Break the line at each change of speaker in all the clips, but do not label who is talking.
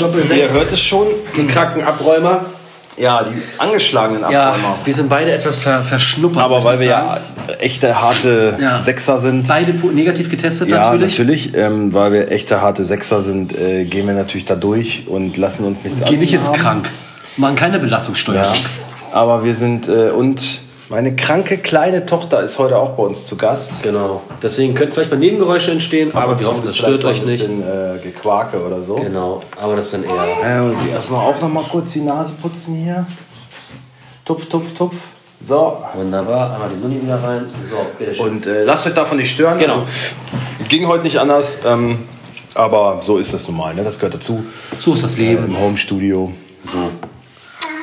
Ihr hört es schon, die kranken Abräumer. Ja, die angeschlagenen
Ja,
Abräumer.
wir sind beide etwas ver verschnuppert.
Aber weil wir
sagen.
ja echte harte
Ja.
Sechser sind.
beide negativ getestet
Ja,
natürlich.
natürlich. ähm, weil wir echte harte Sechser sind, äh, gehen wir natürlich da durch und lassen uns nichts
Geh nicht jetzt krank. Machen keine Belastungssteuerung.
Ja, aber wir sind äh, und meine kranke kleine Tochter ist heute auch bei uns zu Gast.
Genau. Deswegen könnten vielleicht mal Nebengeräusche entstehen, aber wir hoffen, das stört euch nicht.
Ein bisschen äh, Gequake oder so.
Genau, aber das ist dann eher.
Ja, muss ich erstmal auch noch mal kurz die Nase putzen hier. Tupf, tupf, tupf. So.
Wunderbar, einmal die Nunni wieder rein. So, bitteschön.
Und äh, lasst euch davon nicht stören.
Genau.
Also, ging heute nicht anders. Ähm, aber so ist das normal. Ne? Das gehört dazu.
So ist das
Äh,
Leben.
Im Homestudio. So.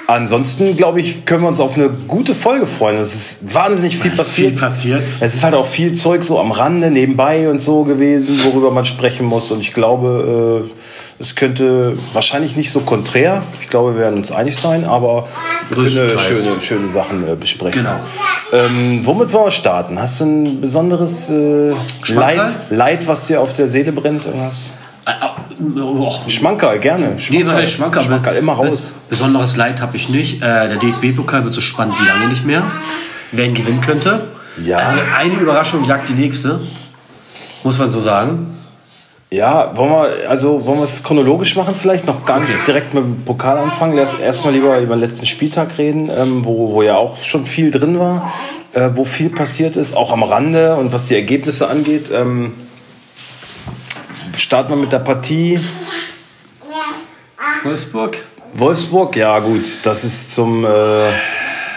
Ansonsten, glaube ich, können wir uns auf eine gute Folge freuen. Es ist wahnsinnig viel passiert.
viel passiert.
Es ist halt auch viel Zeug so am Rande, nebenbei und so gewesen, worüber man sprechen muss. Und ich glaube, äh, es könnte wahrscheinlich nicht so konträr. Ich glaube, wir werden uns einig sein, aber wir können schöne, schöne Sachen äh, besprechen.
Genau.
Ähm, womit wollen wir starten? Hast du ein besonderes äh? Leid, Leid, was dir auf der Seele brennt? Irgendwas?
Oh,
Schmankerl, gerne.
Nee, was heißt Schmankerl?
Schmankerl, immer raus.
Bes- Besonderes Leid habe ich nicht. Äh, der DFB-Pokal wird so spannend wie lange nicht mehr. Wer ihn gewinnen könnte.
Ja.
Also eine Überraschung jagt die nächste. Muss man so sagen.
Ja, wollen wir, also wollen wir es chronologisch machen vielleicht? Noch gar nicht direkt mit dem Pokal anfangen. Lass erstmal lieber über den letzten Spieltag reden, ähm, wo, wo ja auch schon viel drin war, äh, wo viel passiert ist, auch am Rande und was die Ergebnisse angeht. Ähm, starten wir mit der Partie
Wolfsburg.
Wolfsburg. Ja gut, das ist zum, äh,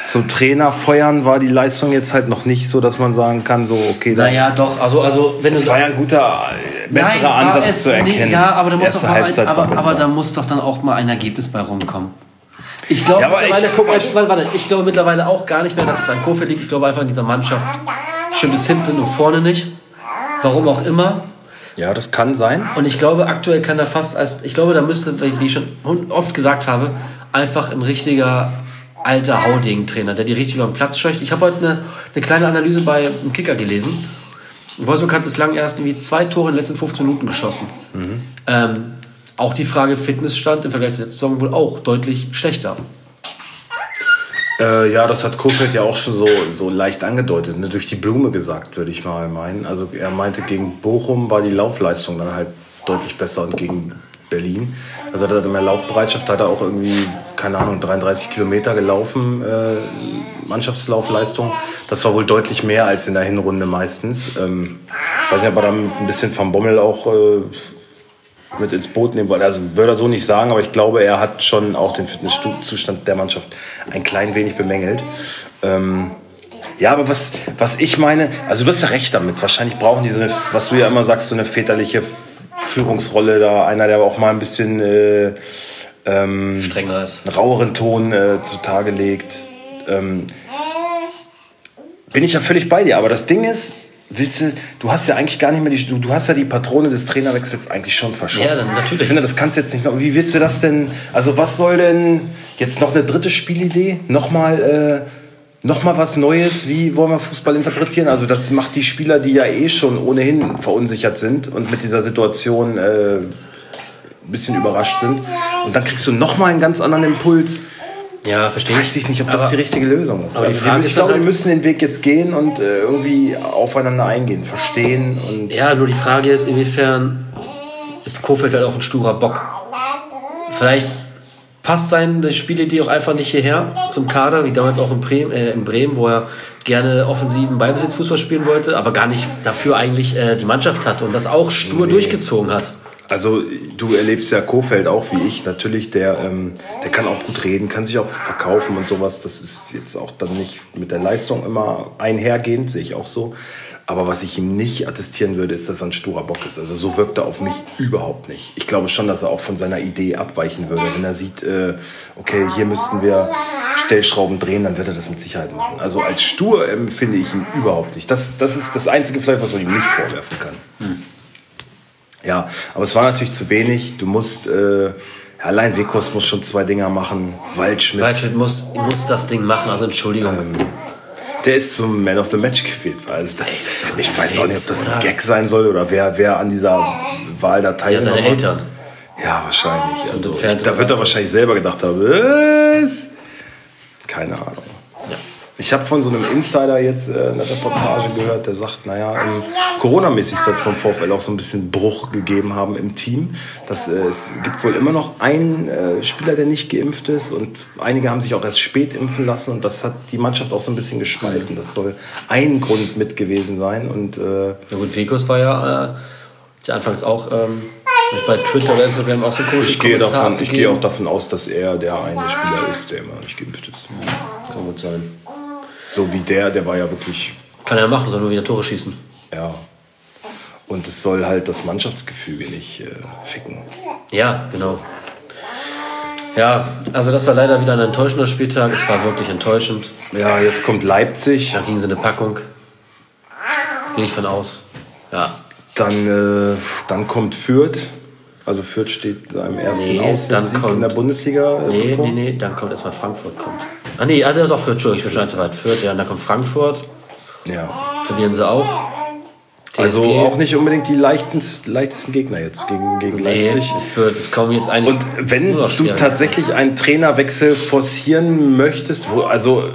zum Trainer feuern war die Leistung jetzt halt noch nicht so, dass man sagen kann, so okay, da,
Naja, doch. Also, also wenn
es war ja ein guter, besserer
Nein,
Ansatz zu erkennen.
Nicht, ja, aber da muss doch mal ein, aber, aber da muss doch dann auch mal ein Ergebnis bei rumkommen. Ich glaube
Ja,
mittlerweile,
ich- guck mal.
also, warte, warte, ich glaube mittlerweile auch gar nicht mehr, dass es an Kofeld liegt. Ich glaube einfach in dieser Mannschaft stimmt es hinten und vorne nicht. Warum auch immer.
Ja, das kann sein.
Und ich glaube, aktuell kann er fast als, ich glaube, da müsste, wie ich schon oft gesagt habe, einfach ein richtiger alter Hauding-Trainer, der die richtig über den Platz scheucht. Ich habe heute eine, eine kleine Analyse bei dem Kicker gelesen. Wolfsburg hat bislang erst irgendwie zwei Tore in den letzten 15 Minuten geschossen. Ähm, auch die Frage Fitnessstand im Vergleich zur letzten Saison wohl auch deutlich schlechter.
Äh, ja, das hat Kofeld ja auch schon so, so leicht angedeutet, ne? durch die Blume gesagt, würde ich mal meinen. Also er meinte, gegen Bochum war die Laufleistung dann halt deutlich besser und gegen Berlin. Also er mehr Laufbereitschaft, hat er auch irgendwie, keine Ahnung, 33 Kilometer gelaufen, äh, Mannschaftslaufleistung. Das war wohl deutlich mehr als in der Hinrunde meistens. Ähm, ich weiß nicht, ob er da ein bisschen vom Bommel auch äh, mit ins Boot nehmen wollte. Also würde er so nicht sagen, aber ich glaube, er hat schon auch den Fitnesszustand der Mannschaft ein klein wenig bemängelt. Ähm, ja, aber was, was ich meine, also du hast ja recht damit. Wahrscheinlich brauchen die so eine, was du ja immer sagst, so eine väterliche Führungsrolle da. Einer, der auch mal ein bisschen äh, ähm,
Strenger ist.
einen raueren Ton äh, zutage legt. Ähm, bin ich ja völlig bei dir. Aber das Ding ist, willst du, du hast ja eigentlich gar nicht mehr die, du, du hast ja die Patrone des Trainerwechsels eigentlich schon verschossen.
Ja, dann natürlich.
Ich finde, das kannst du jetzt nicht noch. Wie willst du das denn? Also was soll denn jetzt noch eine dritte Spielidee? Nochmal, äh, noch mal was Neues? Wie wollen wir Fußball interpretieren? Also das macht die Spieler, die ja eh schon ohnehin verunsichert sind und mit dieser Situation äh, ein bisschen überrascht sind. Und dann kriegst du noch mal einen ganz anderen Impuls.
Ja, verstehe
Weiß ich nicht, ob das die richtige Lösung ist.
aber die
Also
Frage
ich
ist
glaube,
dann
wir
halt-
müssen den Weg jetzt gehen und äh, irgendwie aufeinander eingehen, verstehen und
Ja, nur die Frage ist, inwiefern ist Kofeld halt auch ein sturer Bock. Vielleicht passt seine Spielidee auch einfach nicht hierher zum Kader, wie damals auch in Bremen, äh, in Bremen wo er gerne offensiven Ballbesitzfußball spielen wollte, aber gar nicht dafür eigentlich äh, die Mannschaft hatte und das auch stur durchgezogen hat.
Also du erlebst ja Kofeld auch wie ich. Natürlich, der, ähm, der kann auch gut reden, kann sich auch verkaufen und sowas. Das ist jetzt auch dann nicht mit der Leistung immer einhergehend, sehe ich auch so. Aber was ich ihm nicht attestieren würde, ist, dass er ein sturer Bock ist. Also so wirkt er auf mich überhaupt nicht. Ich glaube schon, dass er auch von seiner Idee abweichen würde. Wenn er sieht, äh, okay, hier müssten wir Stellschrauben drehen, dann wird er das mit Sicherheit machen. Also als stur empfinde ich ihn überhaupt nicht. Das, das ist das einzige vielleicht, was man ihm nicht vorwerfen kann. Hm. Ja, aber es war natürlich zu wenig. Du musst, äh, allein Wekos muss schon zwei Dinger machen. Waldschmidt.
Waldschmidt muss, muss das Ding machen, also Entschuldigung.
Ähm, der ist zum Man of the Match gewählt. Also das, Ey, das ich weiß auch nicht, ob das ein Gag sein soll oder wer, wer an dieser Wahl da teilgenommen
Ja, seine Eltern.
Ja, wahrscheinlich. Also, ich, da wird er wahrscheinlich selber gedacht haben, was? Keine Ahnung. Ich habe von so einem Insider jetzt äh, eine Reportage gehört, der sagt, naja, Corona-mäßig soll es beim VfL auch so ein bisschen Bruch gegeben haben im Team. Das, äh, es gibt wohl immer noch einen äh, Spieler, der nicht geimpft ist und einige haben sich auch erst spät impfen lassen und das hat die Mannschaft auch so ein bisschen gespalten. Das soll ein Grund mit gewesen sein. Und, äh,
ja gut, Vekus war ja äh, anfangs auch... Ähm bei Twitter oder Instagram auch so komische
ich gehe, davon, ich gehe auch davon aus, dass er der eine Spieler ist, der immer nicht geimpft ist.
Kann gut sein.
So wie der, der war ja wirklich.
Kann er machen, soll nur wieder Tore schießen.
Ja. Und es soll halt das Mannschaftsgefüge nicht äh, ficken.
Ja, genau. Ja, also das war leider wieder ein enttäuschender Spieltag. Es war wirklich enttäuschend.
Ja, jetzt kommt Leipzig.
Da ging sie eine Packung. Gehe ich von aus. Ja.
Dann, äh, dann kommt Fürth. Also Fürth steht seinem ersten nee, Auswärtssieg in der Bundesliga.
Äh, nee, bevor. nee, nee, dann kommt erstmal Frankfurt. Kommt. Ah nee, ah, doch Fürth, Entschuldigung, ich bin schon zu weit. Fürth, ja, und dann kommt Frankfurt.
Ja.
Verlieren sie auch.
TSG. Also auch nicht unbedingt die leichtesten, leichtesten Gegner jetzt gegen, gegen nee, Leipzig.
Es wird, es kommen jetzt eigentlich.
Und wenn du tatsächlich einen Trainerwechsel forcieren möchtest, wo, also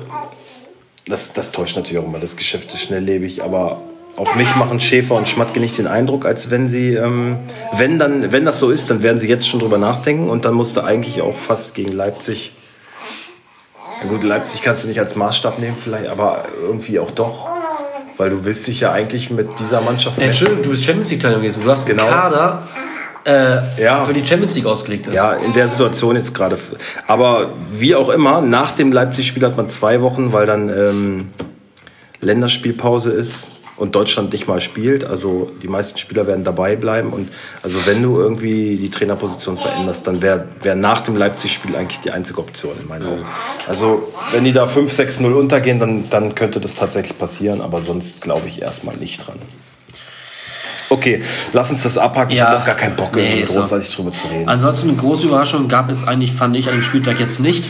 das, das täuscht natürlich auch immer, das Geschäft ist schnelllebig, aber auf mich machen Schäfer und Schmatke nicht den Eindruck, als wenn sie, ähm, wenn dann, wenn das so ist, dann werden sie jetzt schon drüber nachdenken und dann musste eigentlich auch fast gegen Leipzig ja gut, Leipzig kannst du nicht als Maßstab nehmen vielleicht, aber irgendwie auch doch. Weil du willst dich ja eigentlich mit dieser Mannschaft
messen. Entschuldigung, du bist Champions League Teilnehmer gewesen. Du hast genau. einen Kader, äh, ja. für die Champions League ausgelegt ist.
Ja, in der Situation jetzt gerade. Aber wie auch immer, nach dem Leipzig-Spiel hat man zwei Wochen, weil dann ähm, Länderspielpause ist und Deutschland nicht mal spielt. Also die meisten Spieler werden dabei bleiben. Und also wenn du irgendwie die Trainerposition veränderst, dann wäre wär nach dem Leipzig-Spiel eigentlich die einzige Option in meinen Augen. Also wenn die da 5-6-0 untergehen, dann, dann könnte das tatsächlich passieren. Aber sonst glaube ich erstmal nicht dran. Okay, lass uns das abhaken. Ja, ich habe auch gar keinen Bock, nee, großartig so. drüber zu reden.
Ansonsten eine große Überraschung gab es eigentlich, fand ich, an dem Spieltag jetzt nicht.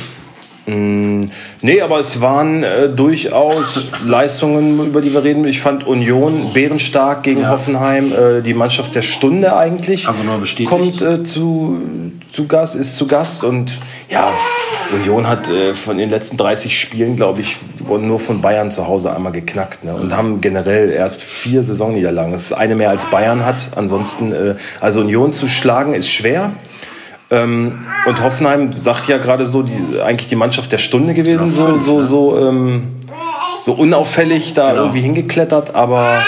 Mm, nee, aber es waren äh, durchaus Leistungen, über die wir reden. Ich fand Union bärenstark gegen ja. Hoffenheim. Äh, die Mannschaft der Stunde eigentlich.
Also nur bestätigt.
Kommt äh, zu, zu Gast, ist zu Gast. Und ja, Union hat äh, von den letzten 30 Spielen, glaube ich, wurden nur von Bayern zu Hause einmal geknackt. Ne? Und mhm. haben generell erst vier Saisonniederlagen. Das ist eine mehr als Bayern hat. Ansonsten, äh, also Union zu schlagen ist schwer. Ähm, und Hoffenheim sagt ja gerade so, die, eigentlich die Mannschaft der Stunde gewesen, so, so, so, ähm, so unauffällig da genau. irgendwie hingeklettert, aber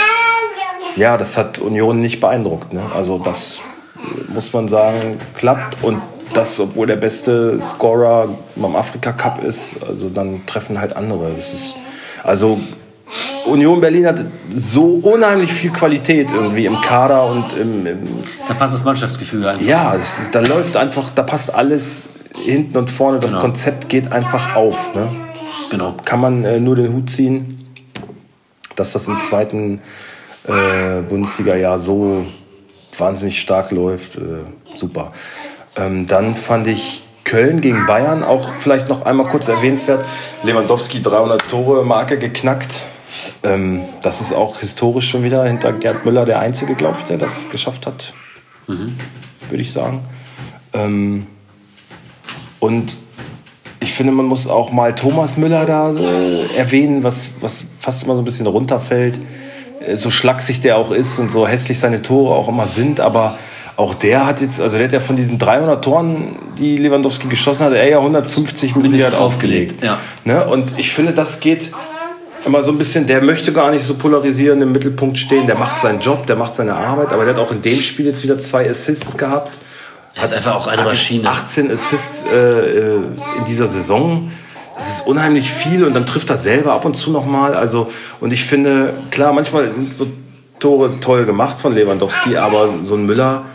ja, das hat Union nicht beeindruckt. Ne? Also das muss man sagen, klappt und das, obwohl der beste Scorer beim Afrika Cup ist, also dann treffen halt andere. Das ist, also Union Berlin hat so unheimlich viel Qualität irgendwie im Kader und im. im
da passt das Mannschaftsgefühl einfach.
Ja, ist, da läuft einfach, da passt alles hinten und vorne. Das genau. Konzept geht einfach auf. Ne?
Genau.
Kann man äh, nur den Hut ziehen, dass das im zweiten äh, Bundesliga-Jahr so wahnsinnig stark läuft. Äh, super. Ähm, dann fand ich Köln gegen Bayern auch vielleicht noch einmal kurz erwähnenswert. Lewandowski 300 Tore Marke geknackt. Ähm, das ist auch historisch schon wieder hinter Gerd Müller der Einzige, glaube ich, der das geschafft hat. Mhm. Würde ich sagen. Ähm, und ich finde, man muss auch mal Thomas Müller da äh, erwähnen, was, was fast immer so ein bisschen runterfällt. Äh, so schlaksig der auch ist und so hässlich seine Tore auch immer sind, aber auch der hat jetzt, also der hat ja von diesen 300 Toren, die Lewandowski geschossen hat, er ja 150 mit Sicherheit aufgelegt. Ja. Ne? Und ich finde, das geht immer so ein bisschen, der möchte gar nicht so polarisierend im Mittelpunkt stehen. Der macht seinen Job, der macht seine Arbeit, aber der hat auch in dem Spiel jetzt wieder zwei Assists gehabt.
Er ist einfach auch eine Maschine.
18 Assists äh, äh, in dieser Saison. Das ist unheimlich viel und dann trifft er selber ab und zu nochmal. Also, und ich finde, klar, manchmal sind so Tore toll gemacht von Lewandowski, aber so ein Müller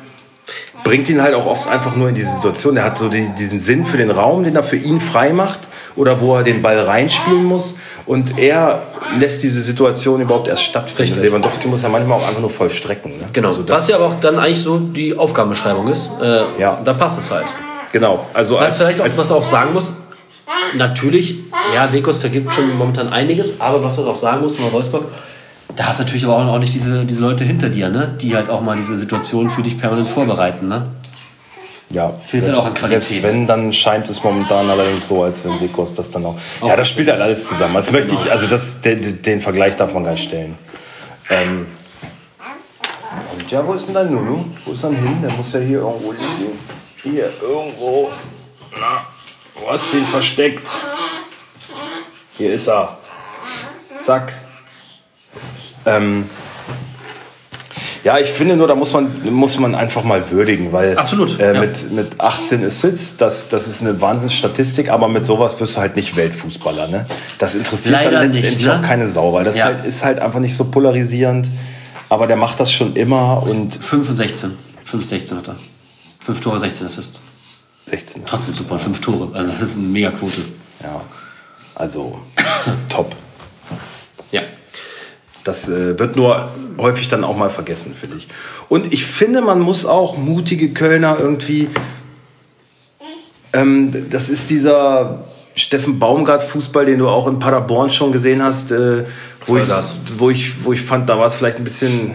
bringt ihn halt auch oft einfach nur in diese Situation. Er hat so die, diesen Sinn für den Raum, den er für ihn frei macht oder wo er den Ball reinspielen muss. Und er lässt diese Situation überhaupt erst stattfinden.
Richtig.
Lewandowski muss ja manchmal auch einfach nur vollstrecken. Ne?
Genau.
Also das,
Was ja aber auch dann eigentlich so die Aufgabenbeschreibung ist. Äh,
Ja.
Da passt es halt.
genau. Also
Was
als,
vielleicht auch,
als,
was auch sagen muss, natürlich, ja, Wekos vergibt schon momentan einiges, aber was man auch sagen muss, mal Wolfsburg, da hast du natürlich aber auch nicht diese, diese Leute hinter dir, ne? die halt auch mal diese Situation für dich permanent vorbereiten. Ne?
Ja,
Fehlt halt auch an Qualität.
Selbst wenn, dann scheint es momentan allerdings so, als wenn Vikos das dann auch. Ja, das spielt halt alles zusammen. Das möchte ich, also das, den, den Vergleich darf man gar nicht stellen. Ähm, und ja, wo ist denn dein Nunu? Wo ist er denn hin? Der muss ja hier irgendwo liegen. Hier irgendwo. Na, wo hast du ihn versteckt? Hier ist er. Zack. Ähm, ja, ich finde nur, da muss man, muss man einfach mal würdigen, weil
Absolut,
äh,
ja.
mit, mit 18 Assists, das, das ist eine Wahnsinnsstatistik, aber mit sowas wirst du halt nicht Weltfußballer. Ne? Das interessiert
Leider
dann
nicht,
letztendlich
ne?
auch keine Sau, weil das
Ja.
halt, ist halt einfach nicht so polarisierend. Aber der macht das schon immer und
5 und 16. 5, 16 hat er. 5 Tore, 16 Assist.
16.
Trotzdem super, 5 Tore. Also das ist eine Megaquote.
Ja, also top. Das äh, wird nur häufig dann auch mal vergessen, finde ich. Und ich finde, man muss auch mutige Kölner irgendwie. Ähm, das ist dieser Steffen Baumgart-Fußball, den du auch in Paderborn schon gesehen hast, äh, wo, ich, wo, ich, wo ich fand, da war es vielleicht ein bisschen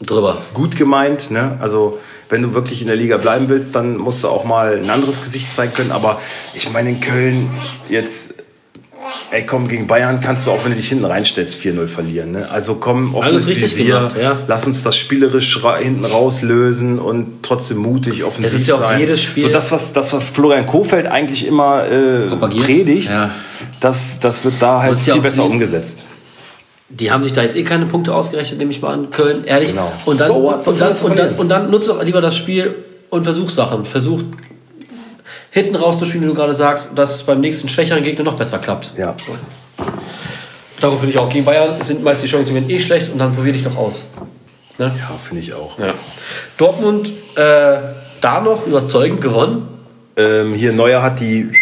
Drüber.
gut gemeint. Ne? Also, wenn du wirklich in der Liga bleiben willst, dann musst du auch mal ein anderes Gesicht zeigen können. Aber ich meine, in Köln jetzt. Ey, komm, gegen Bayern kannst du auch, wenn du dich hinten reinstellst, 4-0 verlieren. Ne? Also komm, offenes
richtig
Visier,
gemacht, ja.
lass uns das spielerisch ra hinten rauslösen und trotzdem mutig, offensiv
Es ist ja auch
sein.
jedes Spiel-
So das, was, das, was Florian Kofeld eigentlich immer äh, predigt,
Ja.
das, das wird da halt viel besser
sehen.
umgesetzt.
Die haben sich da jetzt eh keine Punkte ausgerechnet, nehme ich mal an, Köln, ehrlich.
Genau.
Und, dann,
So
und, dann, und, dann, und dann nutze doch lieber das Spiel und versuch Sachen. Versuch hinten rauszuspielen, wie du gerade sagst, dass es beim nächsten schwächeren Gegner noch besser klappt.
Ja.
Darum finde ich auch, gegen Bayern sind meist die Chancen eh schlecht und dann probier dich doch aus. Ne?
Ja, finde ich auch.
Ja. Dortmund äh, da noch überzeugend gewonnen.
Ähm, hier Neuer hat die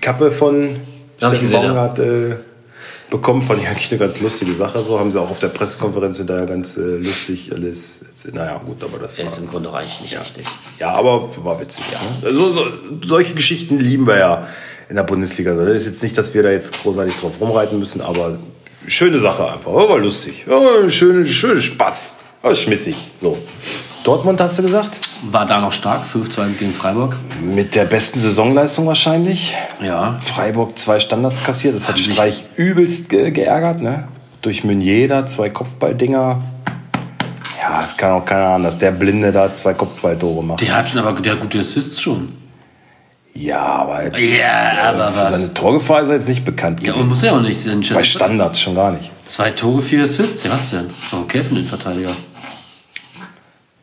Kappe von
Hab ich
Steffen
gesehen, ja.
Baumgart äh, bekommen. Fand ich eigentlich eine ganz lustige Sache. So haben sie auch auf der Pressekonferenz hinterher ganz äh, lustig alles. Naja, gut, aber das war.
ist im Grunde auch eigentlich nicht
Ja.
wichtig.
Ja, aber war witzig. Ja. Also, so, solche Geschichten lieben wir ja in der Bundesliga. Also, Das ist jetzt nicht, dass wir da jetzt großartig drauf rumreiten müssen, aber schöne Sache einfach. War lustig. Ja, schöne, schöne Spaß. War schmissig. So. Dortmund hast du gesagt?
War da noch stark, 5-2 gegen Freiburg.
Mit der besten Saisonleistung wahrscheinlich.
Ja.
Freiburg zwei Standards kassiert. Das hat Streich übelst ge geärgert, ne? Durch Meunier da zwei Kopfballdinger. Ja, es kann auch keiner anders. Der Blinde da zwei Kopfballtore macht.
Der hat schon aber der gute Assists schon.
Ja, aber
Ja, aber
für
was?
seine Torgefahr ist er jetzt nicht bekannt.
Ja, und muss ja auch nicht.
Bei Standards schon gar nicht.
Zwei Tore, vier Assists. Ja, was denn? Ist doch okay für den Verteidiger.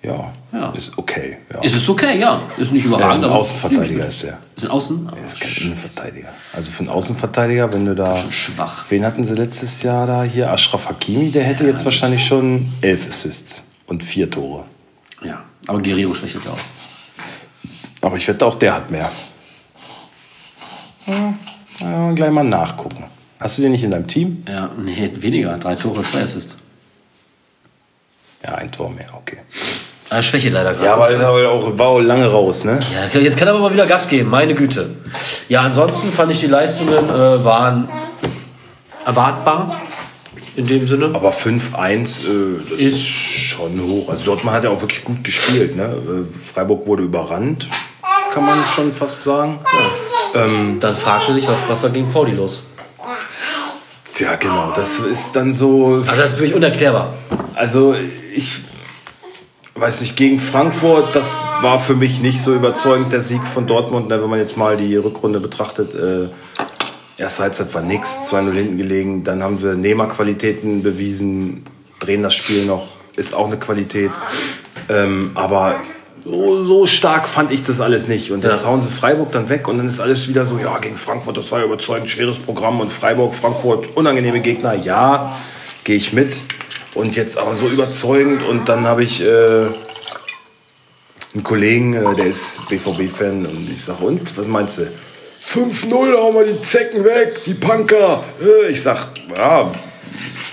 Ja,
Ja.
ist okay. Ja.
Es ist okay, ja. Ist nicht überragend, aber.
Außenverteidiger ist er.
Ist ein Außen?
Er ist kein Innenverteidiger. Also für einen Außenverteidiger, wenn du da.
schwach.
Wen hatten sie letztes Jahr da hier? Ashraf Hakimi, der hätte jetzt wahrscheinlich schon elf Assists und vier Tore.
Ja. Aber Guerrero schwächelt ja auch.
Aber ich wette, auch der hat mehr. Ja, ja, gleich mal nachgucken. Hast du den nicht in deinem Team?
Ja, nee, weniger. Drei Tore, zwei Assists.
Ja, ein Tor mehr, okay.
Ah, Schwäche leider gerade.
Ja, aber er war auch, war auch lange raus, ne?
Ja, jetzt kann er aber mal wieder Gas geben, meine Güte. Ja, ansonsten fand ich die Leistungen äh, waren erwartbar. In dem Sinne.
Aber 5-1, äh, das ist schon hoch. Also Dortmund hat ja auch wirklich gut gespielt. Ne? Äh, Freiburg wurde überrannt, kann man schon fast sagen.
Dann fragst du dich, was, was da gegen Pauli los?
Ja, genau. Das ist dann so.
Also das ist wirklich unerklärbar.
Also ich weiß nicht, gegen Frankfurt, das war für mich nicht so überzeugend, der Sieg von Dortmund, wenn man jetzt mal die Rückrunde betrachtet. Äh, Erste Halbzeit war nix, 2-0 hinten gelegen. Dann haben sie Nehmerqualitäten bewiesen, drehen das Spiel noch, ist auch eine Qualität. Ähm, aber so, so stark fand ich das alles nicht. Und jetzt
Ja.
hauen sie Freiburg dann weg und dann ist alles wieder so, ja, gegen Frankfurt, das war ja überzeugend schweres Programm und Freiburg, Frankfurt, unangenehme Gegner, ja, gehe ich mit. Und jetzt aber so überzeugend und dann habe ich äh, einen Kollegen, äh, der ist BVB-Fan und ich sage, und, was meinst du? 5-0, hauen wir die Zecken weg, die Punker. Äh, Ich sag, ja,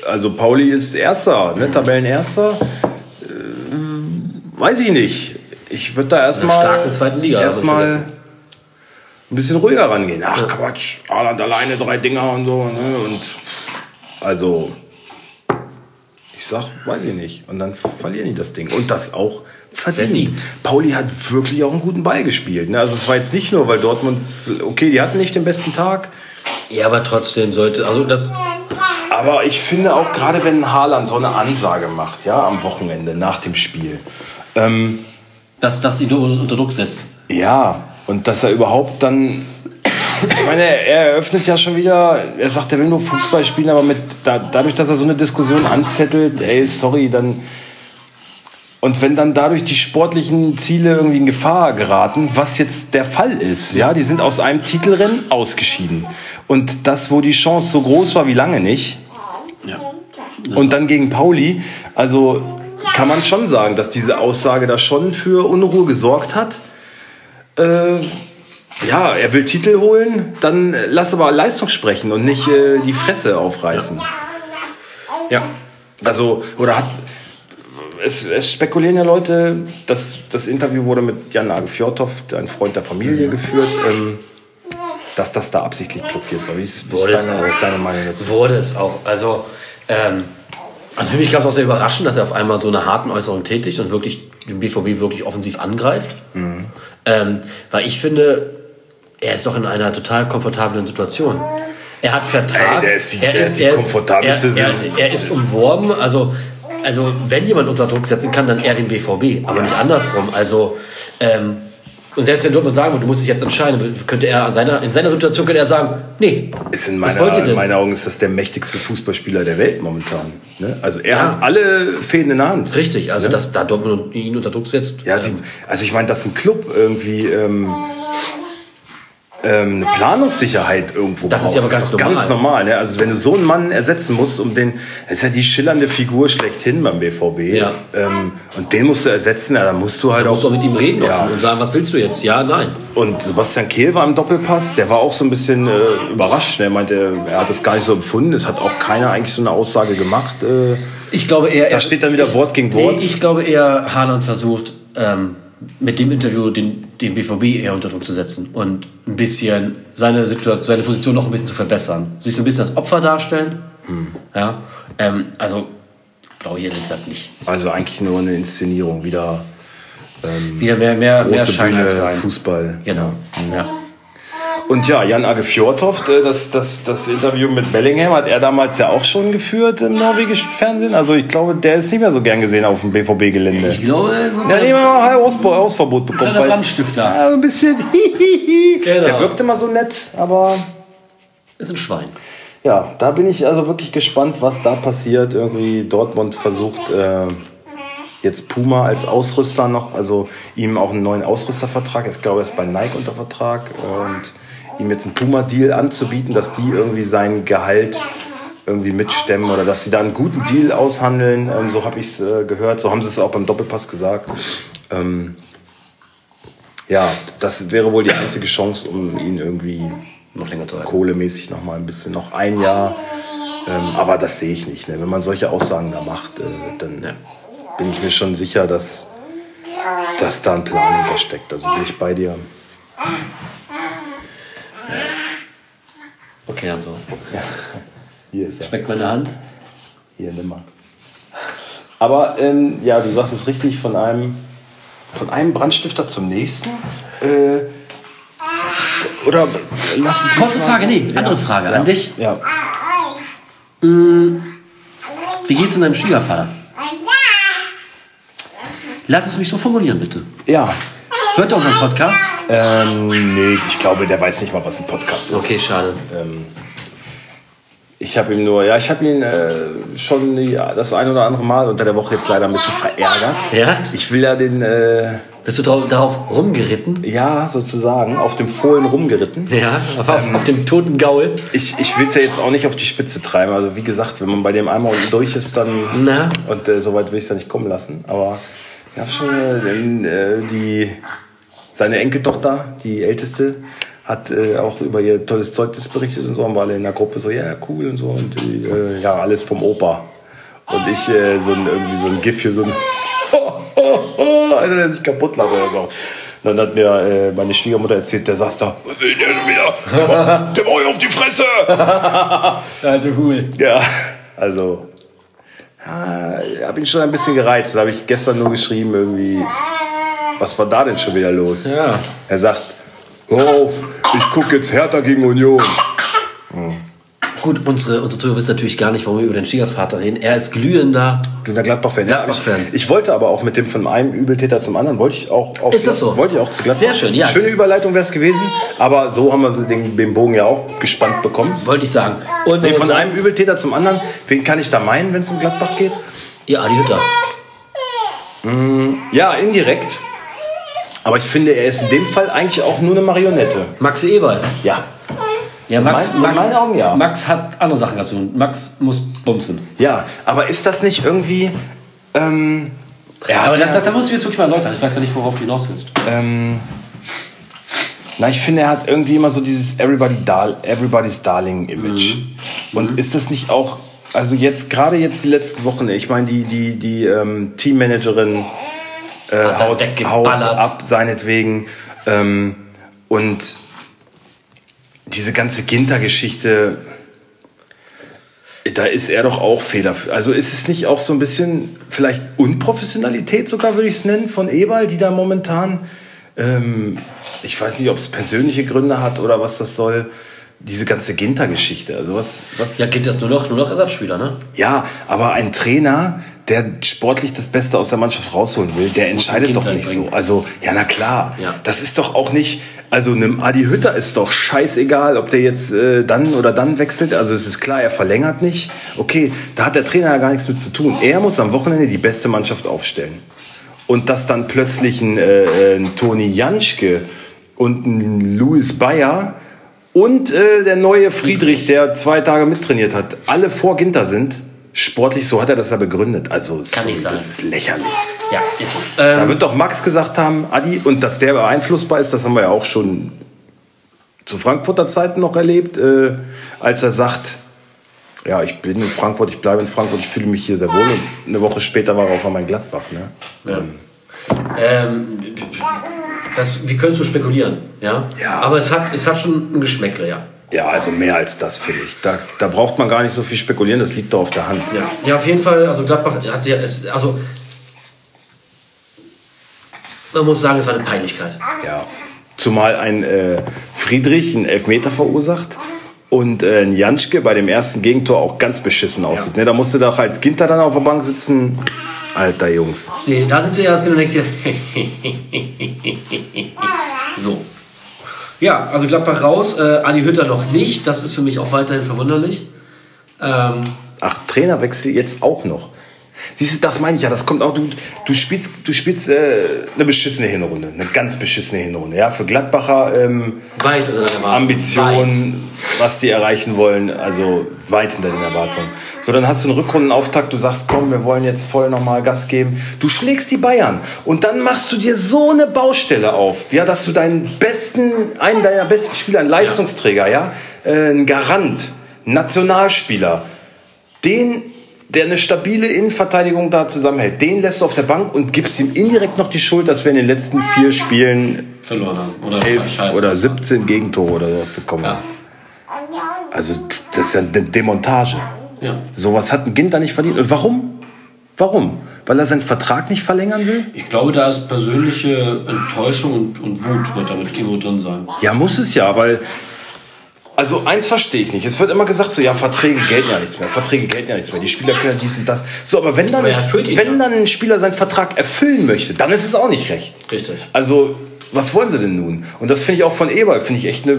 also Pauli ist Erster, ne, Tabellenerster. Äh, weiß ich nicht. Ich würde da erstmal
aber
erstmal ein bisschen ruhiger rangehen. Ach Quatsch, Haaland alleine drei Dinger und so. Ne? Und also ich sag, weiß ich nicht. Und dann verlieren die das Ding. Und das auch. Verdient. Pauli hat wirklich auch einen guten Ball gespielt. Ne? Also es war jetzt nicht nur, weil Dortmund, okay, die hatten nicht den besten Tag.
Ja, aber trotzdem sollte, also das,
Aber ich finde auch gerade, wenn Haaland so eine Ansage macht, ja, am Wochenende nach dem Spiel. Ähm,
dass das ihn unter Druck setzt.
Ja, und dass er überhaupt dann. Ich meine, er eröffnet ja schon wieder, er sagt, er will nur Fußball spielen, aber mit, da, dadurch, dass er so eine Diskussion anzettelt, ey, sorry, dann. Und wenn dann dadurch die sportlichen Ziele irgendwie in Gefahr geraten, was jetzt der Fall ist, ja, die sind aus einem Titelrennen ausgeschieden. Und das, wo die Chance so groß war wie lange nicht, und dann gegen Pauli, also kann man schon sagen, dass diese Aussage da schon für Unruhe gesorgt hat. Äh, ja, er will Titel holen, dann lass aber Leistung sprechen und nicht äh, die Fresse aufreißen.
Ja.
Also, oder hat. Es, es spekulieren ja Leute, dass das Interview wurde mit Jan Age Fjordhoff, ein Freund der Familie, geführt, ähm, dass das da absichtlich platziert war. Wie ist, wie
Wurde
ist,
es auch.
deine Meinung dazu?
Wurde es auch. Also, ähm, also für mich kam es auch sehr überraschend, dass er auf einmal so eine harten Äußerung tätigt und wirklich den BVB wirklich offensiv angreift. Ähm, weil ich finde, er ist doch in einer total komfortablen Situation. Er hat Vertrag.
Ey, der ist die-
er
der ist die komfortabelste
er, er, er ist umworben. Also, also wenn jemand unter Druck setzen kann, dann er den BVB, aber nicht andersrum. Also ähm, und selbst wenn Dortmund sagen würde, du musst dich jetzt entscheiden, könnte er seiner, in seiner Situation könnte er sagen, nee,
Ist in
was wollt
meiner,
ihr
in
denn?
meinen Augen ist das der mächtigste Fußballspieler der Welt momentan. Ne? Also er
Ja.
hat alle Fäden in der Hand.
Richtig, also
Ja.
dass da Dortmund ihn unter Druck setzt.
Ja, also ich meine, dass ein Club irgendwie ähm, ähm, eine Planungssicherheit irgendwo
Das ist
braucht,
ja aber ganz
doch ganz
normal.
normal. Ne? Also wenn du so einen Mann ersetzen musst, um den, das ist ja die schillernde Figur schlechthin beim BVB.
Ja.
Ähm, und den musst du ersetzen, ja, dann musst du halt
Da musst du auch mit ihm reden
Ja.
offen und sagen, was willst du jetzt? Ja, nein.
Und Sebastian Kehl war im Doppelpass, der war auch so ein bisschen äh, überrascht. ne? Er meinte, er hat das gar nicht so empfunden. Es hat auch keiner eigentlich so eine Aussage gemacht. Äh,
Ich glaube eher.
Da steht dann wieder
ich,
Wort gegen Wort.
Nee, ich glaube eher, Haaland versucht, ähm, mit dem Interview den, den BVB eher unter Druck zu setzen und ein bisschen seine, Situation, seine Position noch ein bisschen zu verbessern. Sich so ein bisschen als Opfer darstellen.
Hm.
Ja. Ähm, also, glaube ich ehrlich gesagt nicht.
also eigentlich nur eine Inszenierung, wieder
Wieder mehr, mehr, mehr
große
Schein als sein.
Fußball.
Genau. Ja.
Und ja, Jan Age Fjordhoft, äh, das, das, das Interview mit Bellingham hat er damals ja auch schon geführt im norwegischen Fernsehen. Also ich glaube, der ist nicht mehr so gern gesehen auf dem BVB-Gelände.
Ich glaube, so
Ja, nee, mal ein Haus, Hausverbot bekommen.
kleiner
weil-
Brandstifter.
Ja, so ein bisschen.
Genau.
Der wirkt immer so nett, aber
ist ein Schwein.
ja, da bin ich also wirklich gespannt, was da passiert. Irgendwie Dortmund versucht äh, jetzt Puma als Ausrüster noch, also ihm auch einen neuen Ausrüstervertrag. Ich glaube, er ist bei Nike unter Vertrag und ihm jetzt einen Puma-Deal anzubieten, dass die irgendwie sein Gehalt irgendwie mitstemmen oder dass sie da einen guten Deal aushandeln. Ähm, so habe ich es äh, gehört, so haben sie es auch beim Doppelpass gesagt. Ähm, ja, das wäre wohl die einzige Chance, um ihn irgendwie
Noch länger zu halten.
kohlemäßig noch mal ein bisschen, noch ein Jahr. Ähm, aber das sehe ich nicht. Ne? Wenn man solche Aussagen da macht, äh, dann
Ja.
bin ich mir schon sicher, dass, dass da ein Plan hintersteckt. Also bin ich bei dir.
Okay, dann so.
Hier ist er.
Schmeckt meine Hand?
Hier, nimm mal. Aber ähm, ja, du sagst es richtig, von einem, von einem Brandstifter zum nächsten. Äh, oder lass es
Kurze Frage, nee, andere Frage an dich.
Ja.
Wie geht's in deinem Schwiegervater? Lass es mich so formulieren, bitte.
Ja.
Hört er unseren Podcast?
Ähm, nee, ich glaube, der weiß nicht mal, was ein Podcast ist.
Okay, schade.
Ich habe ihm nur, ja, ich habe ihn äh, schon die, das ein oder andere Mal unter der Woche jetzt leider ein bisschen verärgert.
Ja?
Ich will ja den, äh,
Bist du darauf, darauf rumgeritten?
ja, sozusagen, auf dem Fohlen rumgeritten.
Ja, auf, auf, auf dem toten Gaul.
Ich, ich will es ja jetzt auch nicht auf die Spitze treiben. Also wie gesagt, wenn man bei dem einmal unten durch ist, dann
Na?
und äh, so weit will ich es ja nicht kommen lassen. Aber ich habe schon äh, äh, die seine Enkeltochter, die älteste, hat äh, auch über ihr tolles Zeugnis berichtet und so und war alle in der Gruppe so, ja, cool und so und äh, ja, alles vom Opa. Und ich äh, so ein, irgendwie so ein Gif für so ein also der sich kaputt lacht oder so. Dann hat mir äh, meine Schwiegermutter erzählt, der saß da, was will der schon wieder? Der euch auf die Fresse!
Alte Hul.
Ja, also. Ja, habe ihn schon ein bisschen gereizt. Da habe ich gestern nur geschrieben, irgendwie. Was war da denn schon wieder los?
Ja.
Er sagt: Hör auf, ich gucke jetzt Hertha gegen Union.
Gut, unsere, unsere Zuhörer wissen natürlich gar nicht, warum wir über den Schwiegervater reden. Er ist glühender.
Du der Gladbach-Fan. Ja,
Gladbach-Fan.
ich, ich wollte aber auch mit dem von einem Übeltäter zum anderen, wollte ich auch, auch
Ist das so?
Wollte ich auch zu Gladbach.
Sehr schön, ja.
Schöne Überleitung wäre es gewesen, aber so haben wir den, den Bogen ja auch gespannt bekommen.
Wollte ich sagen. Und
Nee, von
muss
einem Übeltäter zum anderen. Wen kann ich da meinen, wenn es um Gladbach geht?
Ja, Adi Hütter.
Ja, indirekt. Aber ich finde, er ist in dem Fall eigentlich auch nur eine Marionette.
Max Eberl.
Ja.
Ja, Max,
mein- in
Max,
meinen Augen ja.
Max hat andere Sachen dazu. Max muss bumsen.
Ja, aber ist das nicht irgendwie. Ähm, er
Aber
ja,
das, da muss ich jetzt wirklich mal erläutern. Ich weiß gar nicht, worauf du hinaus willst.
ähm, na, ich finde, er hat irgendwie immer so dieses Everybody Dar Everybody's Darling-Image.
Mhm.
Und ist das nicht auch. Also jetzt, gerade jetzt die letzten Wochen, ich meine, die, die, die ähm, Teammanagerin äh, haut, haut ab, seinetwegen. Ähm, und diese ganze Ginter-Geschichte, da ist er doch auch federführend. Also ist es nicht auch so ein bisschen vielleicht Unprofessionalität sogar, würde ich es nennen, von Eberl, die da momentan, ähm, ich weiß nicht, ob es persönliche Gründe hat oder was das soll, diese ganze Ginter-Geschichte. Also was, was
Ja, geht das nur noch, nur noch Ersatzspieler, ne?
ja, aber ein Trainer, der sportlich das Beste aus der Mannschaft rausholen will, der entscheidet doch nicht so.
reinbringen.
Also, ja, na klar.
Ja.
Das ist doch auch nicht, also einem Adi Hütter ist doch scheißegal, ob der jetzt äh, dann oder dann wechselt. Also es ist klar, er verlängert nicht. Okay, da hat der Trainer ja gar nichts mit zu tun. Er muss am Wochenende die beste Mannschaft aufstellen. Und dass dann plötzlich ein, äh, ein Toni Janschke und ein Louis Bayer und äh, der neue Friedrich, der zwei Tage mittrainiert hat, alle vor Ginter sind, sportlich, so hat er das ja begründet. Also sorry, das ist lächerlich.
Ja, ist es.
Da
Ähm,
wird doch Max gesagt haben, Adi, und dass der beeinflussbar ist, das haben wir ja auch schon zu Frankfurter Zeiten noch erlebt, äh, als er sagt, ja, ich bin in Frankfurt, ich bleibe in Frankfurt, ich fühle mich hier sehr wohl. Und eine Woche später war er auf einmal in Gladbach. Ne? Ähm,
ähm, das, wir können so spekulieren, ja?
Ja.
Aber es hat, es hat schon ein Geschmäckle, ja.
Ja, also mehr als das, finde ich. Da, da braucht man gar nicht so viel spekulieren, das liegt doch auf der Hand.
Ja, ja auf jeden Fall, also Gladbach hat sie, es, also man muss sagen, es war eine Peinlichkeit.
Ja. Zumal ein äh, Friedrich einen Elfmeter verursacht und äh, ein Janschke bei dem ersten Gegentor auch ganz beschissen aussieht. Ne? Da musste doch als Ginter dann auf der Bank sitzen. Alter Jungs.
Nee, da sitzt ja das genau denkst dir. so. Ja, also Gladbach raus, äh, Adi Hütter noch nicht. Das ist für mich auch weiterhin verwunderlich. Ähm,
Ach, Trainerwechsel jetzt auch noch. Siehst du, das meine ich ja. Das kommt auch. Du, du spielst, du spielst äh, eine beschissene Hinrunde, eine ganz beschissene Hinrunde. Ja, für Gladbacher ähm,
weit unter Erwartung. Weit.
Ambitionen, was die erreichen wollen, also weit hinter den Erwartungen. So, dann hast du einen Rückrundenauftakt, du sagst, komm, wir wollen jetzt voll nochmal Gas geben. Du schlägst die Bayern und dann machst du dir so eine Baustelle auf, ja, dass du deinen besten, einen deiner besten Spieler, einen Leistungsträger, ja, äh, einen Garant, einen Nationalspieler, den der eine stabile Innenverteidigung da zusammenhält, den lässt du auf der Bank und gibst ihm indirekt noch die Schuld, dass wir in den letzten vier Spielen
verloren haben. Oder
11
Scheiße.
oder 17 Gegentore oder sowas bekommen
Ja.
Also das ist ja eine Demontage.
Ja.
Sowas hat ein Ginter nicht verdient. Und warum? Warum? Weil er seinen Vertrag nicht verlängern will?
Ich glaube, da ist persönliche Enttäuschung und, und Wut wird damit irgendwo drin sein.
Ja, muss es ja, weil. Also eins verstehe ich nicht. Es wird immer gesagt, so ja, Verträge gelten ja nichts mehr. Verträge gelten ja nichts mehr. Die Spieler können ja dies und das. So, aber wenn dann,
Aber er
wenn dann ein Spieler seinen Vertrag erfüllen möchte, dann ist es auch nicht recht.
Richtig.
Also was wollen sie denn nun? Und das finde ich auch von Eberl, finde ich echt eine.